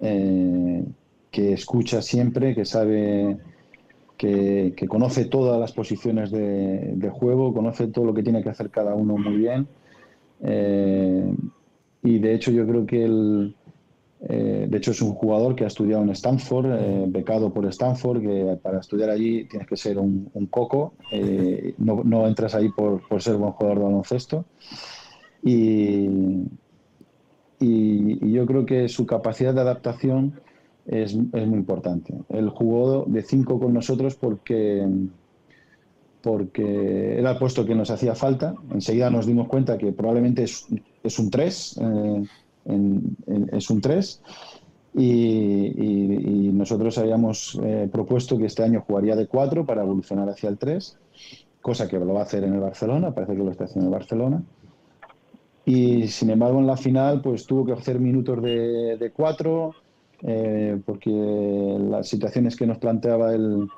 eh, que escucha siempre, que sabe, que, conoce todas las posiciones de, juego, conoce todo lo que tiene que hacer cada uno muy bien. Eh, y de hecho yo creo que él eh, de hecho, es un jugador que ha estudiado en Stanford, eh, becado por Stanford, que para estudiar allí tienes que ser un, coco, eh, no, entras ahí por, ser buen jugador de baloncesto. Y, y, yo creo que su capacidad de adaptación es, es, muy importante. Él jugó de 5 con nosotros porque, porque era el puesto que nos hacía falta. Enseguida nos dimos cuenta que probablemente es, es un 3, eh, es un 3. Y, nosotros habíamos eh, propuesto que este año jugaría de 4 para evolucionar hacia el 3, cosa que lo va a hacer en el Barcelona, parece que lo está haciendo en el Barcelona. Y sin embargo, en la final, pues tuvo que hacer minutos de, de cuatro, eh, porque las situaciones que nos planteaba el,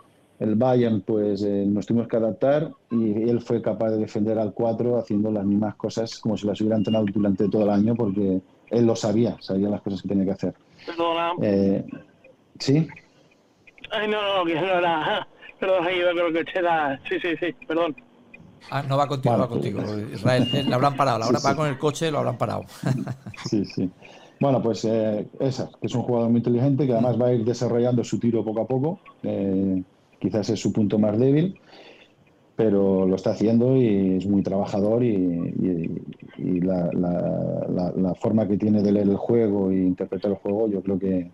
el Bayern, pues eh, nos tuvimos que adaptar y él fue capaz de defender al 4 haciendo las mismas cosas como si las hubiera entrenado durante todo el año, porque él lo sabía, sabía las cosas que tenía que hacer. Perdona. Eh, ¿Sí? Ay, no, no, que no era. Perdón, ahí creo que era. Sí, sí, sí, perdón. Ah, no va contigo, va contigo. Israel, eh, lo habrán parado. Ahora (laughs) va con el coche, lo habrán parado. (laughs) sí, sí. Bueno, pues eh, esa, que es un jugador muy inteligente que además va a ir desarrollando su tiro poco a poco. Eh, quizás es su punto más débil, pero lo está haciendo y es muy trabajador y, la, la, forma que tiene de leer el juego e interpretar el juego, yo creo que,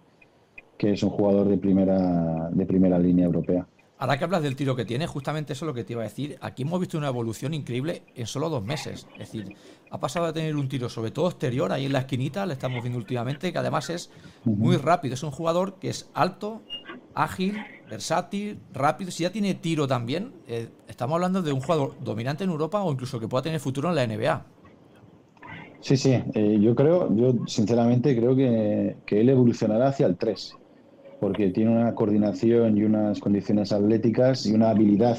que es un jugador de primera, de primera línea europea. Ahora que hablas del tiro que tiene, justamente eso es lo que te iba a decir. Aquí hemos visto una evolución increíble en solo dos meses. Es decir, ha pasado a tener un tiro, sobre todo exterior, ahí en la esquinita, le estamos viendo últimamente, que además es muy rápido. Es un jugador que es alto, ágil, versátil, rápido. Si ya tiene tiro también, eh, estamos hablando de un jugador dominante en Europa o incluso que pueda tener futuro en la NBA. Sí, sí, eh, yo creo, yo sinceramente creo que, que él evolucionará hacia el 3 porque tiene una coordinación y unas condiciones atléticas y una habilidad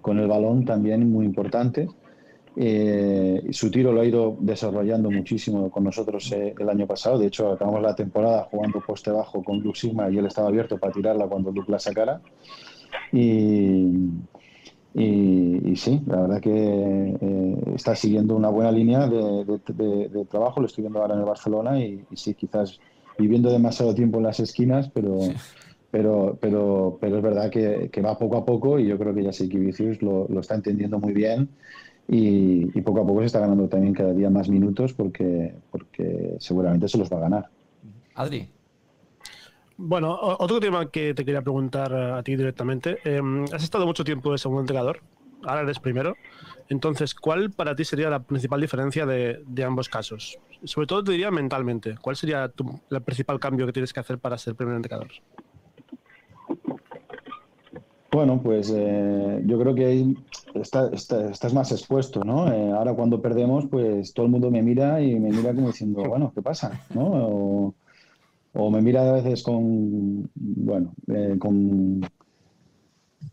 con el balón también muy importante. Eh, su tiro lo ha ido desarrollando muchísimo con nosotros eh, el año pasado. De hecho, acabamos la temporada jugando poste bajo con Luke Sigma y él estaba abierto para tirarla cuando Luke la sacara. Y, y, sí, la verdad que eh, está siguiendo una buena línea de, trabajo. Lo estoy viendo ahora en el Barcelona y, y sí, quizás viviendo demasiado tiempo en las esquinas, pero, pero, pero, pero es verdad que, va poco a poco y yo creo que ya sé que lo, lo está entendiendo muy bien y, poco a poco se está ganando también cada día más minutos porque, porque seguramente se los va a ganar. Adri. Bueno, otro tema que te quería preguntar a ti directamente. Em, has estado mucho tiempo de segundo entrenador, ahora eres primero. Entonces, ¿cuál para ti sería la principal diferencia de, ambos casos? Sobre todo te diría mentalmente. ¿Cuál sería el principal cambio que tienes que hacer para ser primer entrenador? Bueno, pues eh, yo creo que estás más expuesto, ¿no? Eh, ahora cuando perdemos, pues todo el mundo me mira y me mira como diciendo, (laughs) bueno, ¿qué pasa? ¿no? O, me mira a veces con, bueno, eh, con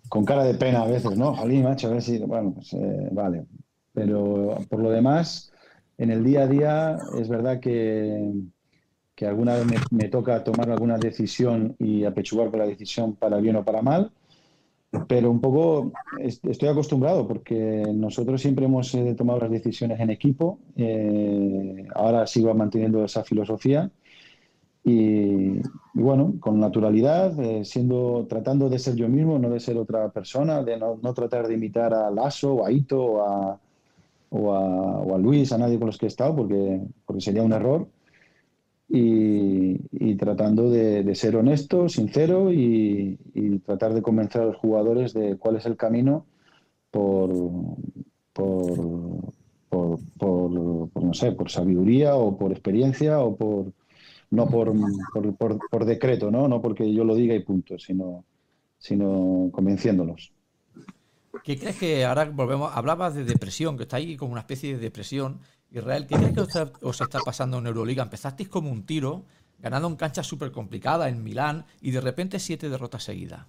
con cara de pena a veces, ¿no? Jalí, macho, a ver si, bueno, pues eh, vale. Pero por lo demás, en el día a día es verdad que, que alguna vez me, toca tomar alguna decisión y apechugar con la decisión para bien o para mal, pero un poco estoy acostumbrado porque nosotros siempre hemos eh, tomado las decisiones en equipo, eh, ahora sigo manteniendo esa filosofía y, bueno, con naturalidad, eh, siendo, tratando de ser yo mismo, no de ser otra persona, de no, no tratar de imitar a Lasso a Ito o a, o a, o a, Luis, a nadie con los que he estado, porque, porque sería un error. Y, tratando de, ser honesto, sincero y, y, tratar de convencer a los jugadores de cuál es el camino por, por, por, por no sé, por sabiduría o por experiencia o por no por, por, decreto, ¿no? no porque yo lo diga y punto, sino, sino convenciéndolos. ¿Qué crees que ahora volvemos? Hablabas de depresión, que está ahí como una especie de depresión. Israel, ¿qué crees que os está, pasando en Euroliga? Empezasteis como un tiro, ganando en cancha súper complicada en Milán y de repente siete derrotas seguidas.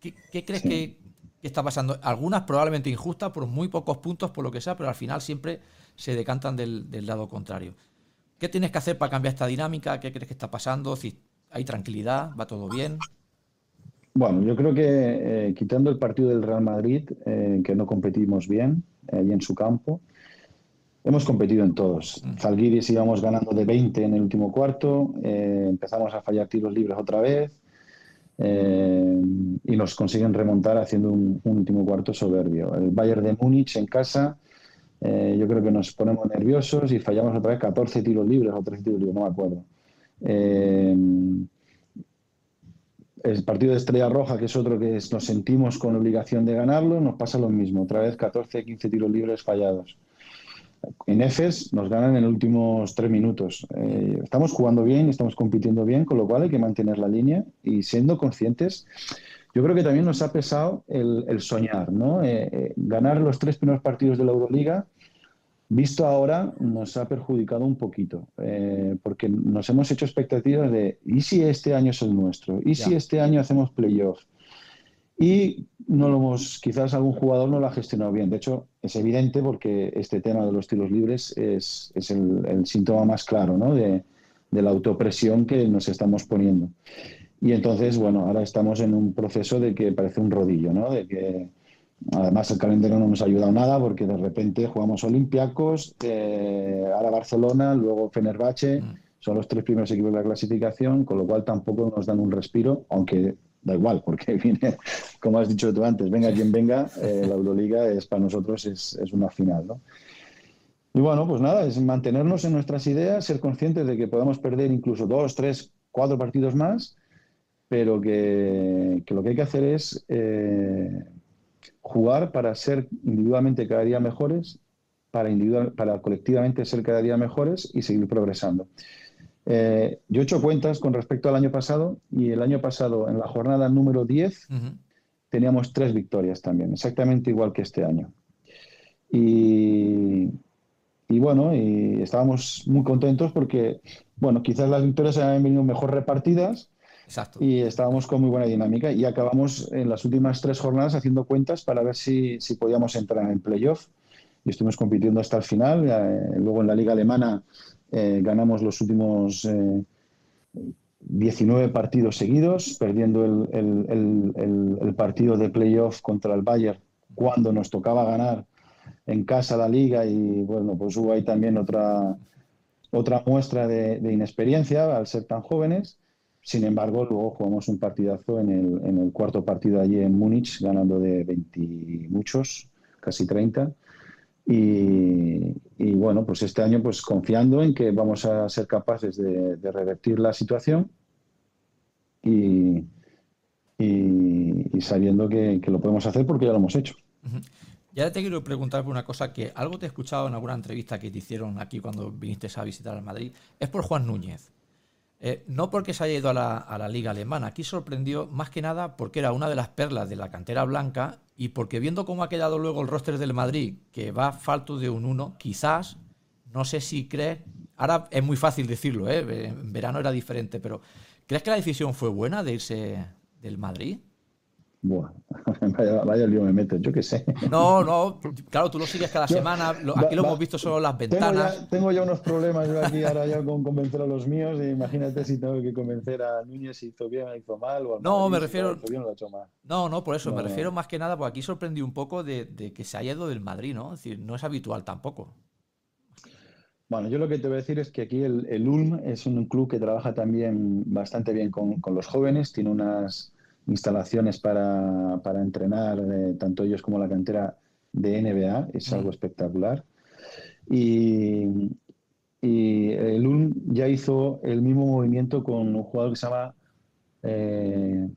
¿Qué, crees que, está pasando? Algunas probablemente injustas por muy pocos puntos, por lo que sea, pero al final siempre se decantan del, del lado contrario. ¿Qué tienes que hacer para cambiar esta dinámica? ¿Qué crees que está pasando? Si hay tranquilidad, va todo bien. Bueno, yo creo que eh, quitando el partido del Real Madrid, eh, que no competimos bien eh, ahí en su campo, hemos competido en todos. Mm. Zalgiris íbamos ganando de 20 en el último cuarto, empezamos a fallar tiros libres otra vez y nos consiguen remontar haciendo un, un, último cuarto soberbio. El Bayern de Múnich en casa eh, yo creo que nos ponemos nerviosos y fallamos otra vez 14 tiros libres o 13 tiros libres, no me acuerdo. Eh, el partido de Estrella Roja, que es otro que nos sentimos con obligación de ganarlo, nos pasa lo mismo, otra vez 14, 15 tiros libres fallados. En EFES nos ganan en los últimos tres minutos. Eh, estamos jugando bien, estamos compitiendo bien, con lo cual hay que mantener la línea y siendo conscientes. Yo creo que también nos ha pesado el, soñar, ¿no? Eh, eh, ganar los tres primeros partidos de la Euroliga Visto ahora, nos ha perjudicado un poquito, eh, porque nos hemos hecho expectativas de, ¿y si este año es el nuestro? ¿Y si este año hacemos playoff? Y no lo hemos, quizás algún jugador no lo ha gestionado bien. De hecho, es evidente porque este tema de los tiros libres es, el, síntoma más claro ¿no? de, de la autopresión que nos estamos poniendo. Y entonces, bueno, ahora estamos en un proceso de que parece un rodillo, ¿no? De que Además, el calendario no nos ha ayudado nada porque de repente jugamos Olympiacos, eh, ahora Barcelona, luego Fenerbahce. Mm. Son los tres primeros equipos de la clasificación, con lo cual tampoco nos dan un respiro, aunque da igual, porque (laughs) viene, como has dicho tú antes, venga quien venga, eh, la Euroliga es para nosotros es, es una final. ¿no? Y bueno, pues nada, es mantenernos en nuestras ideas, ser conscientes de que podemos perder incluso dos, tres, cuatro partidos más, pero que, lo que hay que hacer es eh, jugar para ser individualmente cada día mejores, para, individual, para colectivamente ser cada día mejores y seguir progresando. Eh, yo he hecho cuentas con respecto al año pasado y el año pasado, en la jornada número 10, teníamos tres victorias también, exactamente igual que este año. Y, y, bueno, y estábamos muy contentos porque, bueno, quizás las victorias habían venido mejor repartidas, y estábamos con muy buena dinámica y acabamos en las últimas tres jornadas haciendo cuentas para ver si, si podíamos entrar en playoff. Y estuvimos compitiendo hasta el final. Eh, luego en la liga alemana eh, ganamos los últimos 19 eh, partidos seguidos, perdiendo el, el, el, el, partido de playoff contra el Bayern cuando nos tocaba ganar en casa la liga y bueno, pues hubo ahí también otra, otra muestra de, de inexperiencia al ser tan jóvenes sin embargo, luego jugamos un partidazo en el, en el cuarto partido allí en Múnich, ganando de 20 muchos, casi 30. Y, bueno, pues este año pues confiando en que vamos a ser capaces de, revertir la situación y, y, sabiendo que, lo podemos hacer porque ya lo hemos hecho. Ya te quiero preguntar por una cosa que algo te he escuchado en alguna entrevista que te hicieron aquí cuando viniste a visitar a Madrid. Es por Juan Núñez. Eh, no porque se haya ido a la, liga alemana, aquí sorprendió más que nada porque era una de las perlas de la cantera blanca y porque viendo cómo ha quedado luego el roster del Madrid, que va falto de un 1, quizás, no sé si crees, ahora es muy fácil decirlo, ¿eh? en verano era diferente, pero ¿crees que la decisión fue buena de irse del Madrid? Buah, (laughs) vaya, lío me meto, yo qué sé. No, no, claro, tú lo sigues cada (laughs) semana. aquí lo hemos visto solo las ventanas. Tengo ya, unos problemas yo aquí ahora ya con convencer a los míos. imagínate si tengo que convencer a Núñez si hizo bien o hizo mal. O no, me refiero. no, no, por eso, me refiero más que nada, porque aquí sorprendí un poco de, que se haya ido del Madrid, ¿no? Es decir, no es habitual tampoco. Bueno, yo lo que te voy a decir es que aquí el, Ulm es un club que trabaja también bastante bien con, con los jóvenes, tiene unas instalaciones para, para entrenar, eh, tanto ellos como la cantera de NBA, es algo espectacular. Y, y el ULM ya hizo el mismo movimiento con un jugador que se llama eh,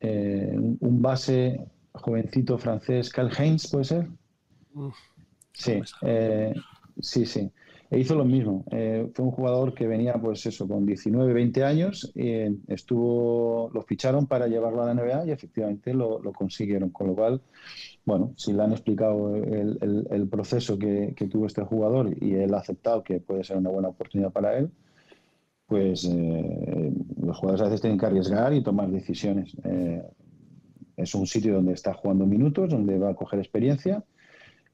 eh, un base jovencito francés, Karl Heinz, ¿puede ser? sí, sí, sí. E hizo lo mismo. Eh, fue un jugador que venía, pues eso, con 19, 20 años. Y estuvo, lo ficharon para llevarlo a la NBA y efectivamente lo, consiguieron. Con lo cual, bueno, si le han explicado el, proceso que, tuvo este jugador y él ha aceptado que puede ser una buena oportunidad para él, pues eh, los jugadores a veces tienen que arriesgar y tomar decisiones. Eh, es un sitio donde está jugando minutos, donde va a coger experiencia,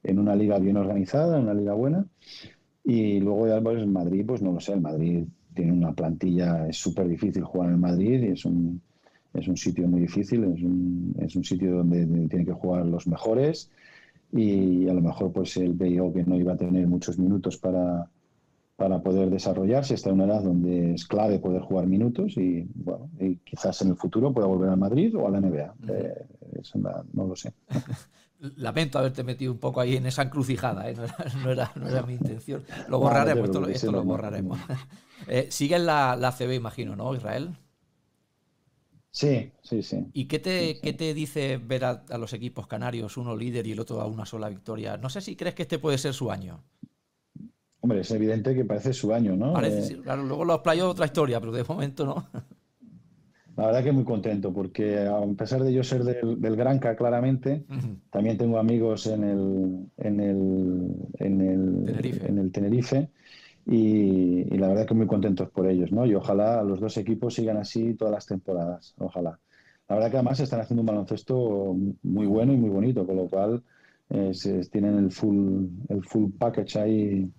en una liga bien organizada, en una liga buena. Y luego ya pues, en Madrid, pues no lo sé, el Madrid tiene una plantilla, es súper difícil jugar en Madrid y es un, es un sitio muy difícil, es un, es un sitio donde tienen que jugar los mejores y a lo mejor pues él veía que no iba a tener muchos minutos para, para poder desarrollarse, está en una edad donde es clave poder jugar minutos y bueno, y quizás en el futuro pueda volver a Madrid o a la NBA, eh, no, no, lo sé. (laughs) Lamento haberte metido un poco ahí en esa encrucijada, ¿eh? no, era, mi intención. Lo borraremos, esto, lo borraremos. (laughs) Eh, sigue en la, la CB, imagino, ¿no, Israel? Sí, sí, sí. ¿Y qué te, ¿qué te dice ver a, los equipos canarios, uno líder y el otro a una sola victoria? No sé si crees que este puede ser su año. Hombre, es evidente que parece su año, ¿no? Parece, eh, claro, luego los playos otra historia, pero de momento no. (laughs) La verdad que muy contento, porque a pesar de yo ser del, del Granca, claramente, también tengo amigos en el, en el, en el Tenerife. En el Tenerife y, la verdad que muy contentos por ellos, ¿no? Y ojalá los dos equipos sigan así todas las temporadas, ojalá. La verdad que además están haciendo un baloncesto muy bueno y muy bonito, con lo cual eh, tienen el full, el full package ahí.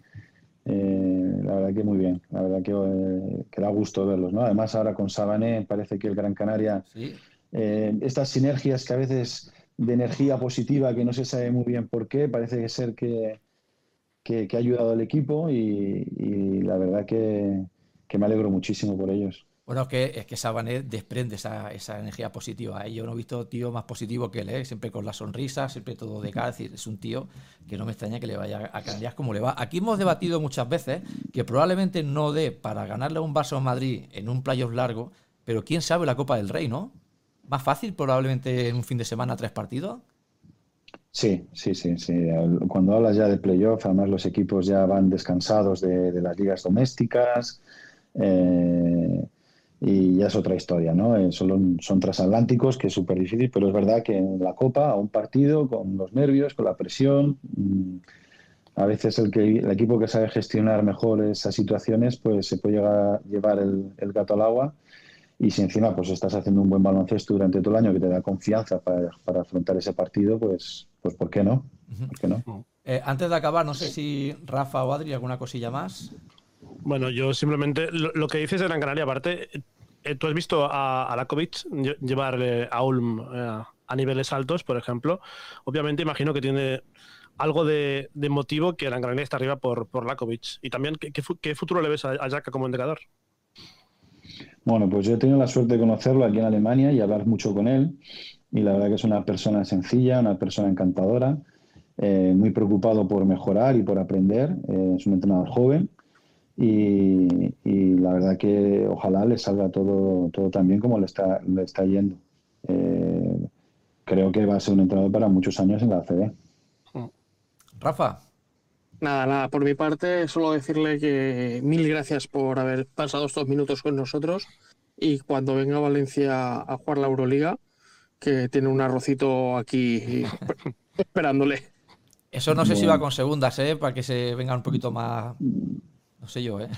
Eh, la verdad que muy bien, la verdad que, eh, da gusto verlos, ¿no? Además ahora con Sabané parece que el Gran Canaria, estas sinergias que a veces de energía positiva que no se sabe muy bien por qué, parece ser que, que, ha ayudado al equipo y, la verdad que, me alegro muchísimo por ellos. Bueno, es que, es que Sabanet desprende esa, energía positiva. Yo no he visto tío más positivo que él, ¿eh? siempre con la sonrisa, siempre todo de cara. Es, un tío que no me extraña que le vaya a Canarias como le va. Aquí hemos debatido muchas veces que probablemente no dé para ganarle un vaso a Madrid en un playoff largo, pero quién sabe la Copa del Rey, ¿no? Más fácil probablemente en un fin de semana tres partidos. Sí, sí, sí, sí. Cuando hablas ya de playoff, además los equipos ya van descansados de, las ligas domésticas eh, y ya es otra historia, ¿no? Eh, son, son transatlánticos, que es súper difícil, pero es verdad que en la Copa, a un partido, con los nervios, con la presión, mm, a veces el, que, el equipo que sabe gestionar mejor esas situaciones, pues se puede llegar a llevar el, el gato al agua y si encima pues estás haciendo un buen baloncesto durante todo el año que te da confianza para, para afrontar ese partido, pues, pues ¿por qué no? no? Eh, antes de acabar, no sé si Rafa o Adri, alguna cosilla más. Bueno, yo simplemente lo, que dices de Gran Canaria, aparte, eh, tú has visto a, a Lakovic llevar a Ulm eh, a niveles altos, por ejemplo. Obviamente imagino que tiene algo de, motivo que Gran Canaria está arriba por, por Lakovic. Y también, ¿qué, futuro le ves a, a como entrenador? Bueno, pues yo he tenido la suerte de conocerlo aquí en Alemania y hablar mucho con él. Y la verdad que es una persona sencilla, una persona encantadora, eh, muy preocupado por mejorar y por aprender. Es un entrenador joven y, la verdad que ojalá le salga todo, todo tan bien como le está, le está yendo. Eh, creo que va a ser un entrenador para muchos años en la ACB. Rafa. Nada, nada, por mi parte, solo decirle que mil gracias por haber pasado estos minutos con nosotros y cuando venga a Valencia a jugar la Euroliga, que tiene un arrocito aquí (laughs) esperándole. Eso no sé si va con segundas, ¿eh? Para que se venga un poquito más. Sé yo, ¿eh?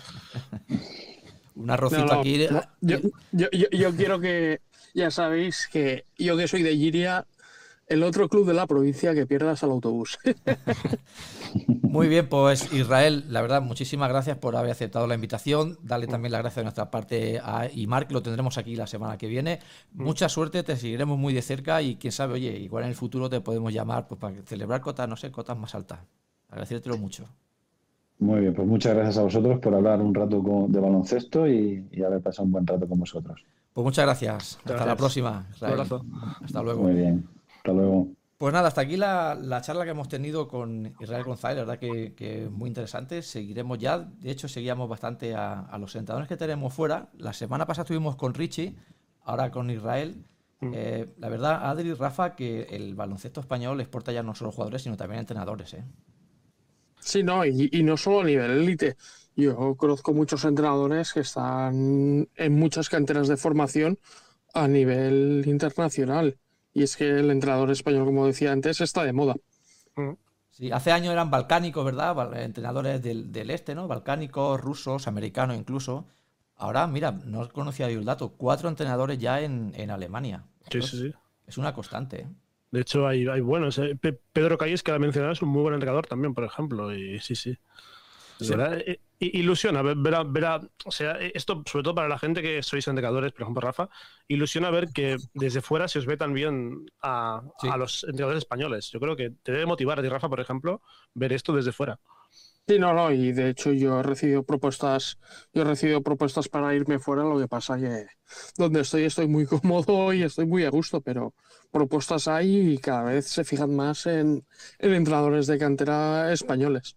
(laughs) un arrocito aquí. Yo, yo, yo, quiero que. Ya sabéis que yo que soy de Giria, el otro club de la provincia que pierdas al autobús. (laughs) (laughs) Muy bien, pues Israel, la verdad, muchísimas gracias por haber aceptado la invitación. Dale también las gracias de nuestra parte a Imar, que lo tendremos aquí la semana que viene. Mucha suerte, te seguiremos muy de cerca y quién sabe, oye, igual en el futuro te podemos llamar pues, para celebrar cotas, no sé, cotas más altas. Agradecértelo mucho. Muy bien, pues muchas gracias a vosotros por hablar un rato de baloncesto y, haber pasado un buen rato con vosotros. Pues muchas gracias. Hasta la próxima. Hasta luego. Muy bien. Hasta luego. Pues nada, hasta aquí la, charla que hemos tenido con Israel González, la verdad que, es muy interesante. Seguiremos ya, de hecho, seguíamos bastante a, los sentadores que tenemos fuera. La semana pasada estuvimos con Richie, ahora con Israel. Mm. Eh, la verdad, Adri y Rafa, que el baloncesto español exporta ya no solo jugadores, sino también entrenadores. ¿eh? Sí, no, y, y no solo a nivel élite. Yo conozco muchos entrenadores que están en muchas canteras de formación a nivel internacional y es que el entrenador español, como decía antes, está de moda. Mm. Sí, hace años eran balcánicos, ¿verdad? Entrenadores del, este, ¿no? Balcánicos, rusos, americanos incluso. Ahora, mira, no conocía yo el dato. Cuatro entrenadores ya en, Alemania. Sí, sí, sí. Es una constante. ¿eh? De hecho, hay, hay buenos. ¿eh? Pedro Calles, que ha mencionado, es un muy buen entrenador también, por ejemplo. Y sí, sí. Eh, ilusiona ver, o sea, eh, esto sobre todo para la gente que sois entrenadores, por ejemplo, Rafa, ilusiona ver que desde fuera se os ve tan bien a, los entrenadores españoles. Yo creo que te debe motivar a ti, Rafa, por ejemplo, ver esto desde fuera. Sí, no, no, y de hecho yo he recibido propuestas, yo he recibido propuestas para irme fuera, lo que pasa que donde estoy estoy muy (laughs) cómodo y estoy muy a gusto, pero propuestas hay y cada vez se fijan más en, entrenadores de cantera españoles.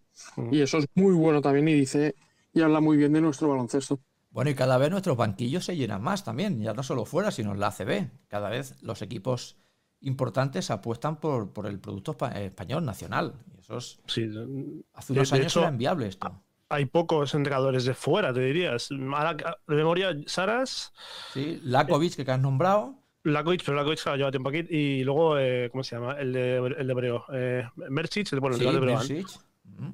Y eso es muy bueno también y dice y habla muy bien de nuestro baloncesto. Bueno, y cada vez nuestros banquillos se llenan más también, ya no solo fuera, sino en la ACB. Cada vez los equipos importantes apuestan por, por el producto español nacional. Y eso es, sí, hace unos años era inviable esto. Hay pocos entrenadores de fuera, te dirías. De memoria, Saras. Sí, Lakovic, que, has nombrado. Lakovic, pero Lakovic lleva tiempo aquí. Y luego, eh, ¿cómo se llama? El de, el de Breo. Eh, Mercic, bueno, el de Breo.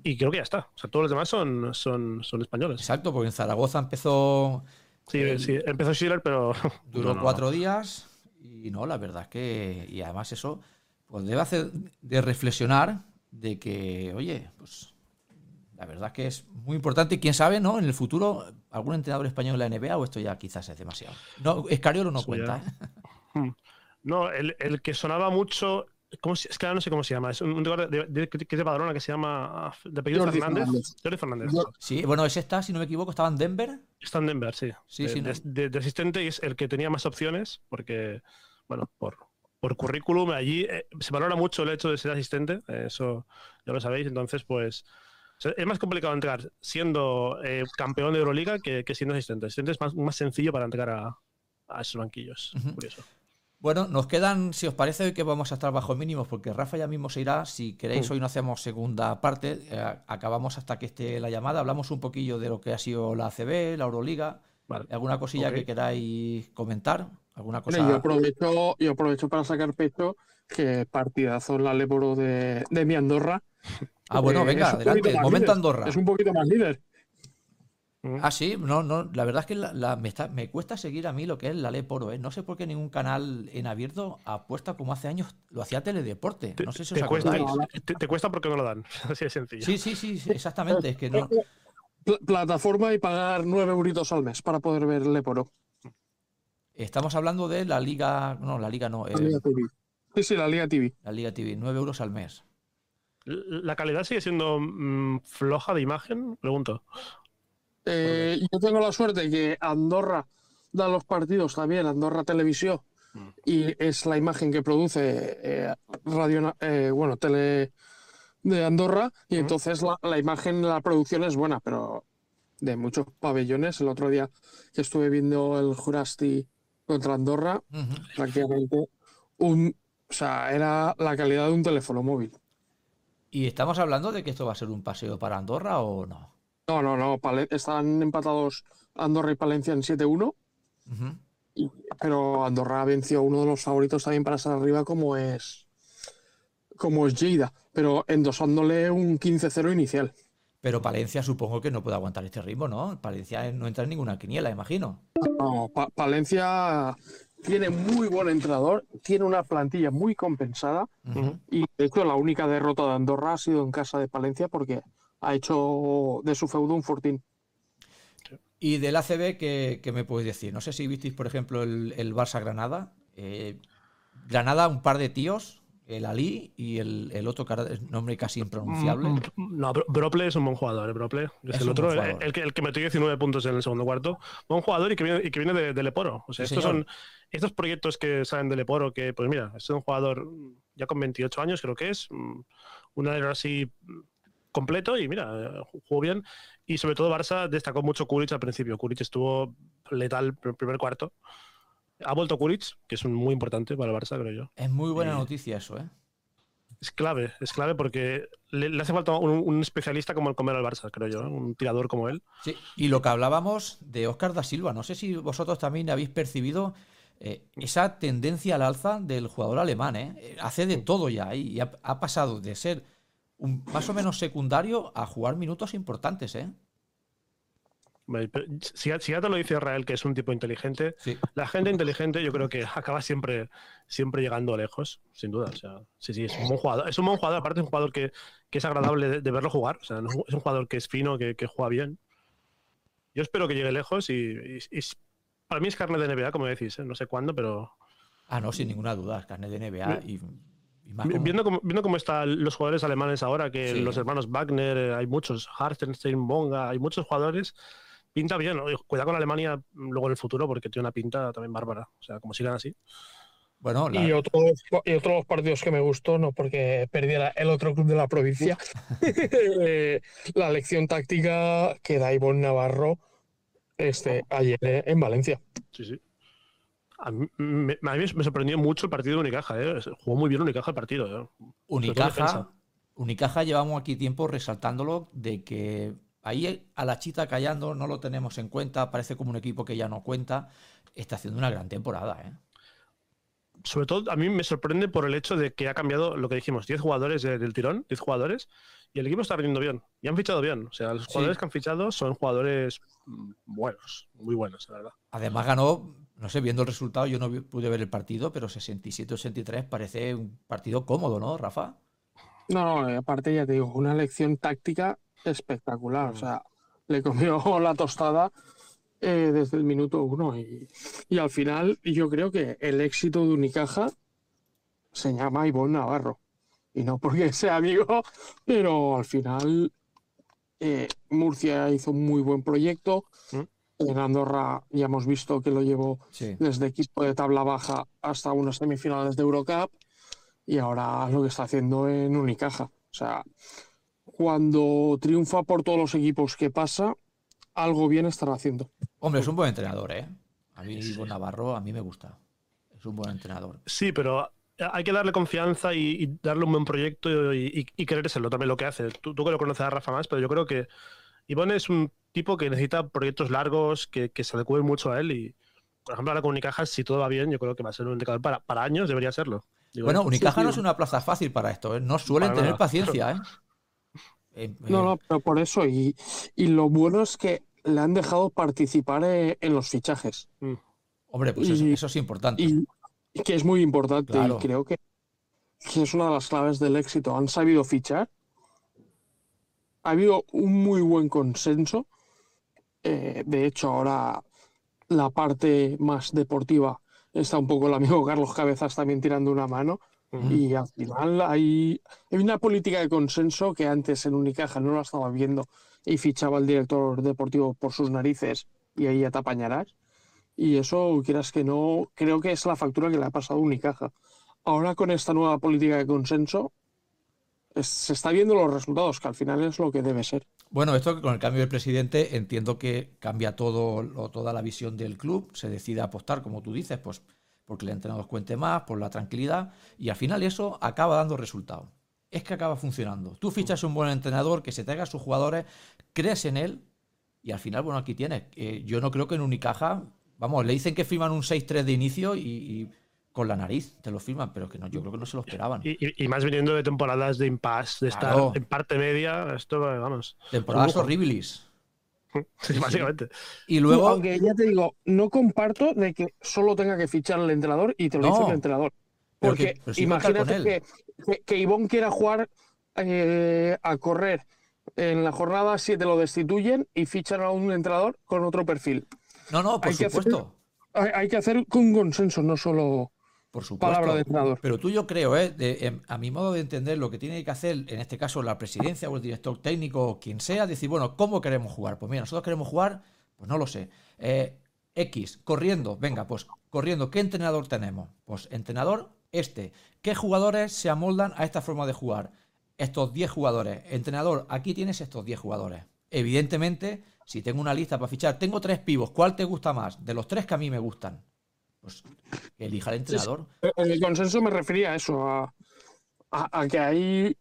Y creo que ya está. O sea, todos los demás son, son, son españoles. Exacto, porque en Zaragoza empezó. Sí, sí, empezó Schiller, pero. (laughs) Duró cuatro días. Y no, la verdad es que, y además eso, pues debe hacer de reflexionar de que, oye, pues la verdad es que es muy importante y quién sabe, ¿no? En el futuro, algún entrenador español en la NBA o esto ya quizás es demasiado. No, Escariolo no cuenta. (laughs) No, el, el, que sonaba mucho ¿Cómo es que ahora no sé cómo se llama. Es un, de, de, que es de que se llama. De apellido Fernández. Jordi Fernández. Sí, bueno, ese está, si no me equivoco, estaba en Denver. Está en Denver, sí. sí, sí de, asistente y es el que tenía más opciones, porque, bueno, por, por currículum, allí eh, se valora mucho el hecho de ser asistente, eso ya lo sabéis, entonces, pues. Es más complicado entrar siendo eh, campeón de Euroliga que, que, siendo asistente. Asistente es más, más sencillo para entrar a, a esos banquillos. Curioso. Bueno, nos quedan, si os parece, hoy que vamos a estar bajo mínimos, porque Rafa ya mismo se irá. Si queréis, mm. hoy no hacemos segunda parte. Eh, acabamos hasta que esté la llamada. Hablamos un poquillo de lo que ha sido la ACB, la Euroliga. ¿Alguna cosilla que queráis comentar? ¿Alguna cosa? yo, aprovecho, yo aprovecho para sacar pecho que partidazo en la Leboro de, de mi Andorra. Ah, bueno, venga, adelante. Momento Andorra. Es un poquito más líder. Ah, sí, no, no, la verdad es que la, me, está, me, cuesta seguir a mí lo que es la ley poro, ¿eh? No sé por qué ningún canal en abierto apuesta como hace años lo hacía Teledeporte. No sé si os te cuesta, te, cuesta porque no lo dan, (laughs) así de sencillo. Sí, sí, sí, exactamente. Es que no... (laughs) Plataforma y pagar 9 euritos al mes para poder ver Leporo. Estamos hablando de la Liga. No, la Liga no. La Liga eh, TV. Sí, sí, la Liga TV. La Liga TV, 9 euros al mes. ¿La calidad sigue siendo mm, floja de imagen? Pregunto. Eh, yo tengo la suerte que Andorra da los partidos también, Andorra Televisión, mm. y es la imagen que produce eh, Radio, eh, bueno, Tele de Andorra, y entonces la, la, imagen, la producción es buena, pero de muchos pabellones. El otro día que estuve viendo el Jurasti contra Andorra, prácticamente un, o sea, era la calidad de un teléfono móvil. ¿Y estamos hablando de que esto va a ser un paseo para Andorra o no? No, no, no. están empatados Andorra y Palencia en 7-1. Pero Andorra venció uno de los favoritos también para estar arriba, como es como es Lleida, pero endosándole un 15-0 inicial. Pero Palencia supongo que no puede aguantar este ritmo, ¿no? Palencia no entra en ninguna quiniela, imagino. No, Palencia tiene muy buen entrenador, tiene una plantilla muy compensada y de hecho la única derrota de Andorra ha sido en casa de Palencia porque ha hecho de su feudo un fortín. Y del ACB, ¿qué, me puedes decir? No sé si visteis, por ejemplo, el, Barça-Granada. Eh, Granada, un par de tíos, el Ali y el, otro nombre casi impronunciable. Mm, mm, no, Brople es un buen jugador, ¿eh? Brople. Es, el otro, el, que, el que metió 19 puntos en el segundo cuarto. Buen jugador y que viene, y que viene de, Leporo. O sea, estos son estos proyectos que salen de Leporo, que, pues mira, es un jugador ya con 28 años, creo que es. Mm, una de así completo y mira, jugó bien. Y sobre todo Barça destacó mucho Kuric al principio. Kuric estuvo letal el primer cuarto. Ha vuelto Kuric, que es muy importante para el Barça, creo yo. Es muy buena noticia eso, ¿eh? Es clave, es clave porque le, hace falta un, especialista como el comer al Barça, creo yo, ¿eh? un tirador como él. Sí, y lo que hablábamos de Oscar da Silva, no sé si vosotros también habéis percibido eh, esa tendencia al alza del jugador alemán, ¿eh? Hace de todo ya y ha pasado de ser un, más o menos secundario a jugar minutos importantes, ¿eh? Si, ya te lo dice Israel, que es un tipo inteligente, la gente inteligente yo creo que acaba siempre, siempre llegando lejos, sin duda. O sea, sí, sí, es un buen jugador. Es un buen jugador, aparte es un jugador que, es agradable de, verlo jugar. O sea, es un jugador que es fino, que, juega bien. Yo espero que llegue lejos y, para mí es carne de NBA, como decís, ¿eh? no sé cuándo, pero... Ah, no, sin ninguna duda, es carne de NBA y Viendo cómo, viendo cómo están los jugadores alemanes ahora, que los hermanos Wagner, eh, hay muchos, Hartenstein, Bonga, hay muchos jugadores, pinta bien. Cuidado con Alemania luego en el futuro porque tiene una pinta también bárbara. O sea, como sigan así. Bueno, y, otros, y otros partidos que me gustó, no porque perdiera el otro club de la provincia, (laughs) (laughs) la lección táctica que da Ivonne Navarro este, ayer en Valencia. Sí, sí. A mí, me, sorprendió mucho el partido de Unicaja. ¿eh? Jugó muy bien Unicaja el partido. ¿eh? Unicaja, Unicaja llevamos aquí tiempo resaltándolo de que ahí a la chita callando no lo tenemos en cuenta. Parece como un equipo que ya no cuenta. Está haciendo una gran temporada. ¿eh? Sobre todo a mí me sorprende por el hecho de que ha cambiado lo que dijimos, 10 jugadores del tirón, 10 jugadores, y el equipo está rindiendo bien. Y han fichado bien. O sea, los jugadores que han fichado son jugadores mm, buenos, muy buenos, la verdad. Además ganó no sé, viendo el resultado, yo no pude ver el partido, pero 67-63 parece un partido cómodo, ¿no, Rafa? No, no, aparte ya te digo, una lección táctica espectacular. O sea, le comió (laughs) la tostada eh, desde el minuto uno. Y, al final, yo creo que el éxito de Unicaja se llama Ivonne Navarro. Y no porque (laughs) sea amigo, pero al final eh, Murcia hizo un muy buen proyecto. ¿Mm? En Andorra ya hemos visto que lo llevó desde equipo de tabla baja hasta unas semifinales de Eurocup y ahora lo que está haciendo en Unicaja. O sea, cuando triunfa por todos los equipos que pasa, algo bien estará haciendo. Hombre, es un buen entrenador, ¿eh? A mí, Navarro, a mí me gusta. Es un buen entrenador. Sí, pero hay que darle confianza y, darle un buen proyecto y, y, querérselo también lo que hace. Tú, tú que lo conoces a Rafa más, pero yo creo que Ivonne es un tipo que necesita proyectos largos que, que se adecúen mucho a él y, por ejemplo, ahora con Unicaja, si todo va bien, yo creo que va a ser un indicador para, para años, debería serlo. bueno, Unicaja no es una plaza fácil para esto, ¿eh? no suelen tener paciencia. ¿eh? Eh, no, no, pero por eso, y, y, lo bueno es que le han dejado participar en los fichajes. Mm. Hombre, pues eso, es importante. Y, que es muy importante, y creo que, que es una de las claves del éxito. Han sabido fichar ha habido un muy buen consenso. Eh, de hecho, ahora la parte más deportiva está un poco el amigo Carlos Cabezas también tirando una mano. Y al final hay, hay, una política de consenso que antes en Unicaja no la estaba viendo y fichaba el director deportivo por sus narices y ahí ya te apañarás. Y eso, quieras que no, creo que es la factura que le ha pasado a Unicaja. Ahora con esta nueva política de consenso, se está viendo los resultados, que al final es lo que debe ser. Bueno, esto con el cambio del presidente entiendo que cambia todo, toda la visión del club, se decide apostar, como tú dices, pues porque el entrenador cuente más, por la tranquilidad, y al final eso acaba dando resultados. Es que acaba funcionando. Tú fichas un buen entrenador, que se traiga a sus jugadores, crees en él, y al final, bueno, aquí tienes. Eh, yo no creo que en Unicaja, vamos, le dicen que firman un 6-3 de inicio y con la nariz, te lo firman, pero que no, yo creo que no se lo esperaban. Y, más viniendo de temporadas de impasse, de estar en parte media, esto, vamos. Temporadas horribles. Sí, básicamente. Y luego. Aunque ya te digo, no comparto de que solo tenga que fichar el entrenador y te lo dice el entrenador. Porque imagínate que, que, Ivonne quiera jugar eh, a correr en la jornada 7 lo destituyen y fichan a un entrenador con otro perfil. No, no, por supuesto. hay, hay, que hacer con consenso, no solo por supuesto. Pero tú yo creo, ¿eh? Em, a mi modo de entender, lo que tiene que hacer, en este caso la presidencia o el director técnico o quien sea, decir, bueno, ¿cómo queremos jugar? Pues mira, nosotros queremos jugar, pues no lo sé. Eh, X, corriendo, venga, pues corriendo, ¿qué entrenador tenemos? Pues entrenador este. ¿Qué jugadores se amoldan a esta forma de jugar? Estos 10 jugadores. Entrenador, aquí tienes estos 10 jugadores. Evidentemente, si tengo una lista para fichar, tengo tres pivos, ¿cuál te gusta más? De los tres que a mí me gustan pues elija al entrenador. En el consenso me refería a eso, a, que hay,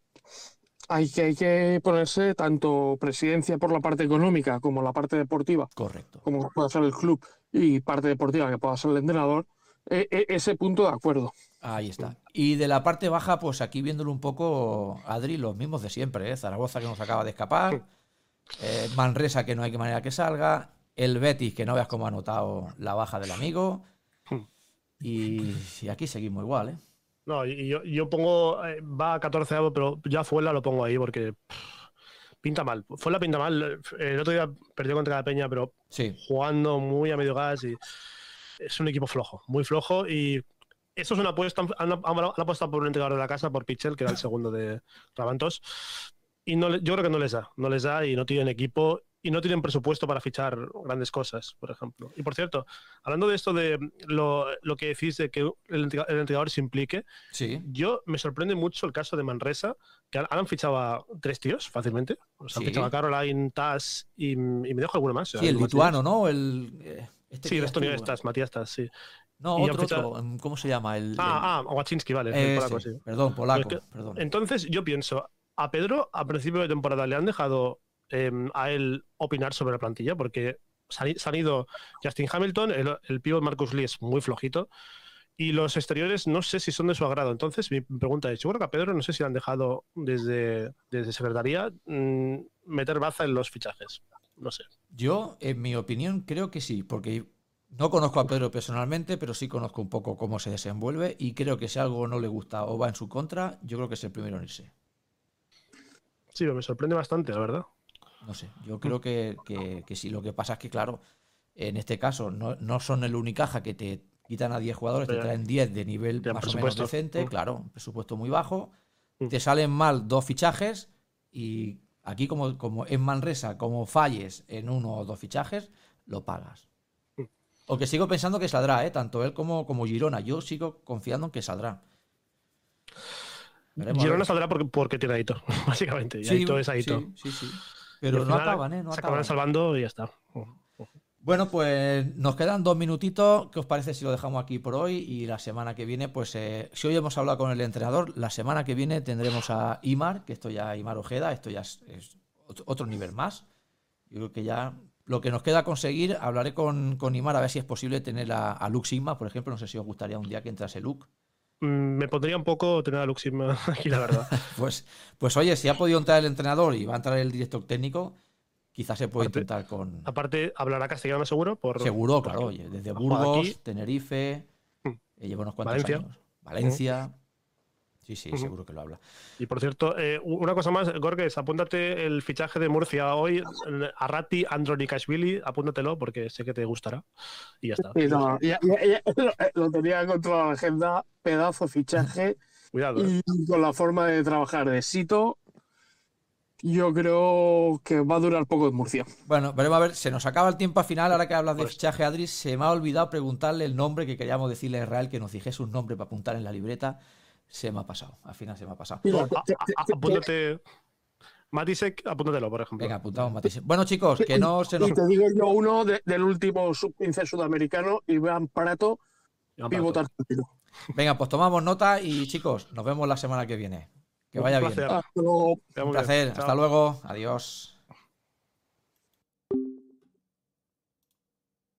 hay, que hay que ponerse tanto presidencia por la parte económica como la parte deportiva. Correcto. Como pueda ser el club y parte deportiva que pueda ser el entrenador. E, e, ese punto de acuerdo. Ahí está. Y de la parte baja, pues aquí viéndolo un poco, Adri, los mismos de siempre. ¿eh? Zaragoza que nos acaba de escapar, eh, Manresa que no hay manera que salga, el Betis que no veas cómo ha notado la baja del amigo, y, aquí seguimos igual, ¿eh? No, y yo, pongo, eh, va a 14 pero ya Fuela lo pongo ahí porque pinta mal. Fuela pinta mal. El otro día perdió contra la Peña, pero jugando muy a medio gas y es un equipo flojo, muy flojo y eso es una apuesta, han, apostado por un entrenador de la casa, por Pichel, que era el segundo de Rabantos. Y no, yo creo que no les da, no les da y no tienen equipo y no tienen presupuesto para fichar grandes cosas, por ejemplo. Y por cierto, hablando de esto de lo, que decís de que el, entrenador se implique, sí. yo me sorprende mucho el caso de Manresa, que han, fichado a tres tíos fácilmente. O sea, han fichado a Caroline, Tass y, me dejo alguno más. Sí, el lituano, ¿no? El, eh, este sí, el estonio Tass, Matías Tass, sí. No, otro, ¿cómo se llama? El, ah, ah, Wachinski, vale. polaco, sí. Perdón, polaco. perdón. Entonces yo pienso, a Pedro a principio de temporada le han dejado em, a él opinar sobre la plantilla porque se han, ido Justin Hamilton, el, el pívot Marcus Lee es muy flojito y los exteriores no sé si son de su agrado. Entonces mi pregunta es, yo creo que a Pedro no sé si le han dejado desde, desde Secretaría mm, meter baza en los fichajes. No sé. Yo, en mi opinión, creo que sí, porque no conozco a Pedro personalmente, pero sí conozco un poco cómo se desenvuelve y creo que si algo no le gusta o va en su contra, yo creo que es el primero en irse. Sí, me sorprende bastante, la verdad. No sé, yo creo que, que, sí. Lo que pasa es que, claro, en este caso no, son el Unicaja que te quitan a 10 jugadores, te traen 10 de nivel más o menos decente, claro, presupuesto muy bajo. Te salen mal dos fichajes y aquí como, como en Manresa, como falles en uno o dos fichajes, lo pagas. Aunque sigo pensando que saldrá, ¿eh? tanto él como, como Girona. Yo sigo confiando en que saldrá. Girona saldrá porque, porque tiene Aito, (laughs) básicamente. Y Aito es Aito. Sí, sí, Pero no acaban, ¿eh? se acaban salvando y ya está. Bueno, pues nos quedan dos minutitos. ¿Qué os parece si lo dejamos aquí por hoy? Y la semana que viene, pues eh, si hoy hemos hablado con el entrenador, la semana que viene tendremos a Imar, que esto ya Imar Ojeda, esto ya es, es otro nivel más. Yo creo que ya lo que nos queda conseguir, hablaré con, con Imar a ver si es posible tener a, a Luke Sigma, por ejemplo. No sé si os gustaría un día que entrase Luke. Mm, me pondría un poco tener a Luke Sigma (laughs) aquí, la verdad. (laughs) pues, pues oye, si ha podido entrar el entrenador y va a entrar el director técnico, quizás se puede intentar con. Aparte, hablará castellano seguro. Por, seguro, claro. Oye, desde Burgos, Tenerife, mm. eh, lleva unos cuantos Valencia. años. Valencia. Sí, sí, seguro que lo habla. Y por cierto, eh, una cosa más, Gorges, apúntate el fichaje de Murcia hoy, Arrati Andronikashvili, apúntatelo porque sé que te gustará. Y ya está. (laughs) lo, tenía contra la agenda, pedazo fichaje. (laughs) Cuidado. Y eh. con la forma de trabajar de Sito, yo creo que va a durar poco en Murcia. Bueno, veremos a ver, se nos acaba el tiempo al final, ahora que hablas de pues fichaje, Adris, se me ha olvidado preguntarle el nombre que queríamos decirle a Israel, que nos dijese un nombre para apuntar en la libreta se me ha pasado. Al final se me ha pasado. apúntate. Matisek, apúntatelo, por ejemplo. Venga, apuntamos Matisek. Bueno, chicos, que no se nos. Y te digo yo uno del último sub-15 sudamericano, Iván Prato, pivotar Venga, pues tomamos nota y chicos, nos vemos la semana que viene. Que vaya bien. Un placer. Hasta luego. Adiós.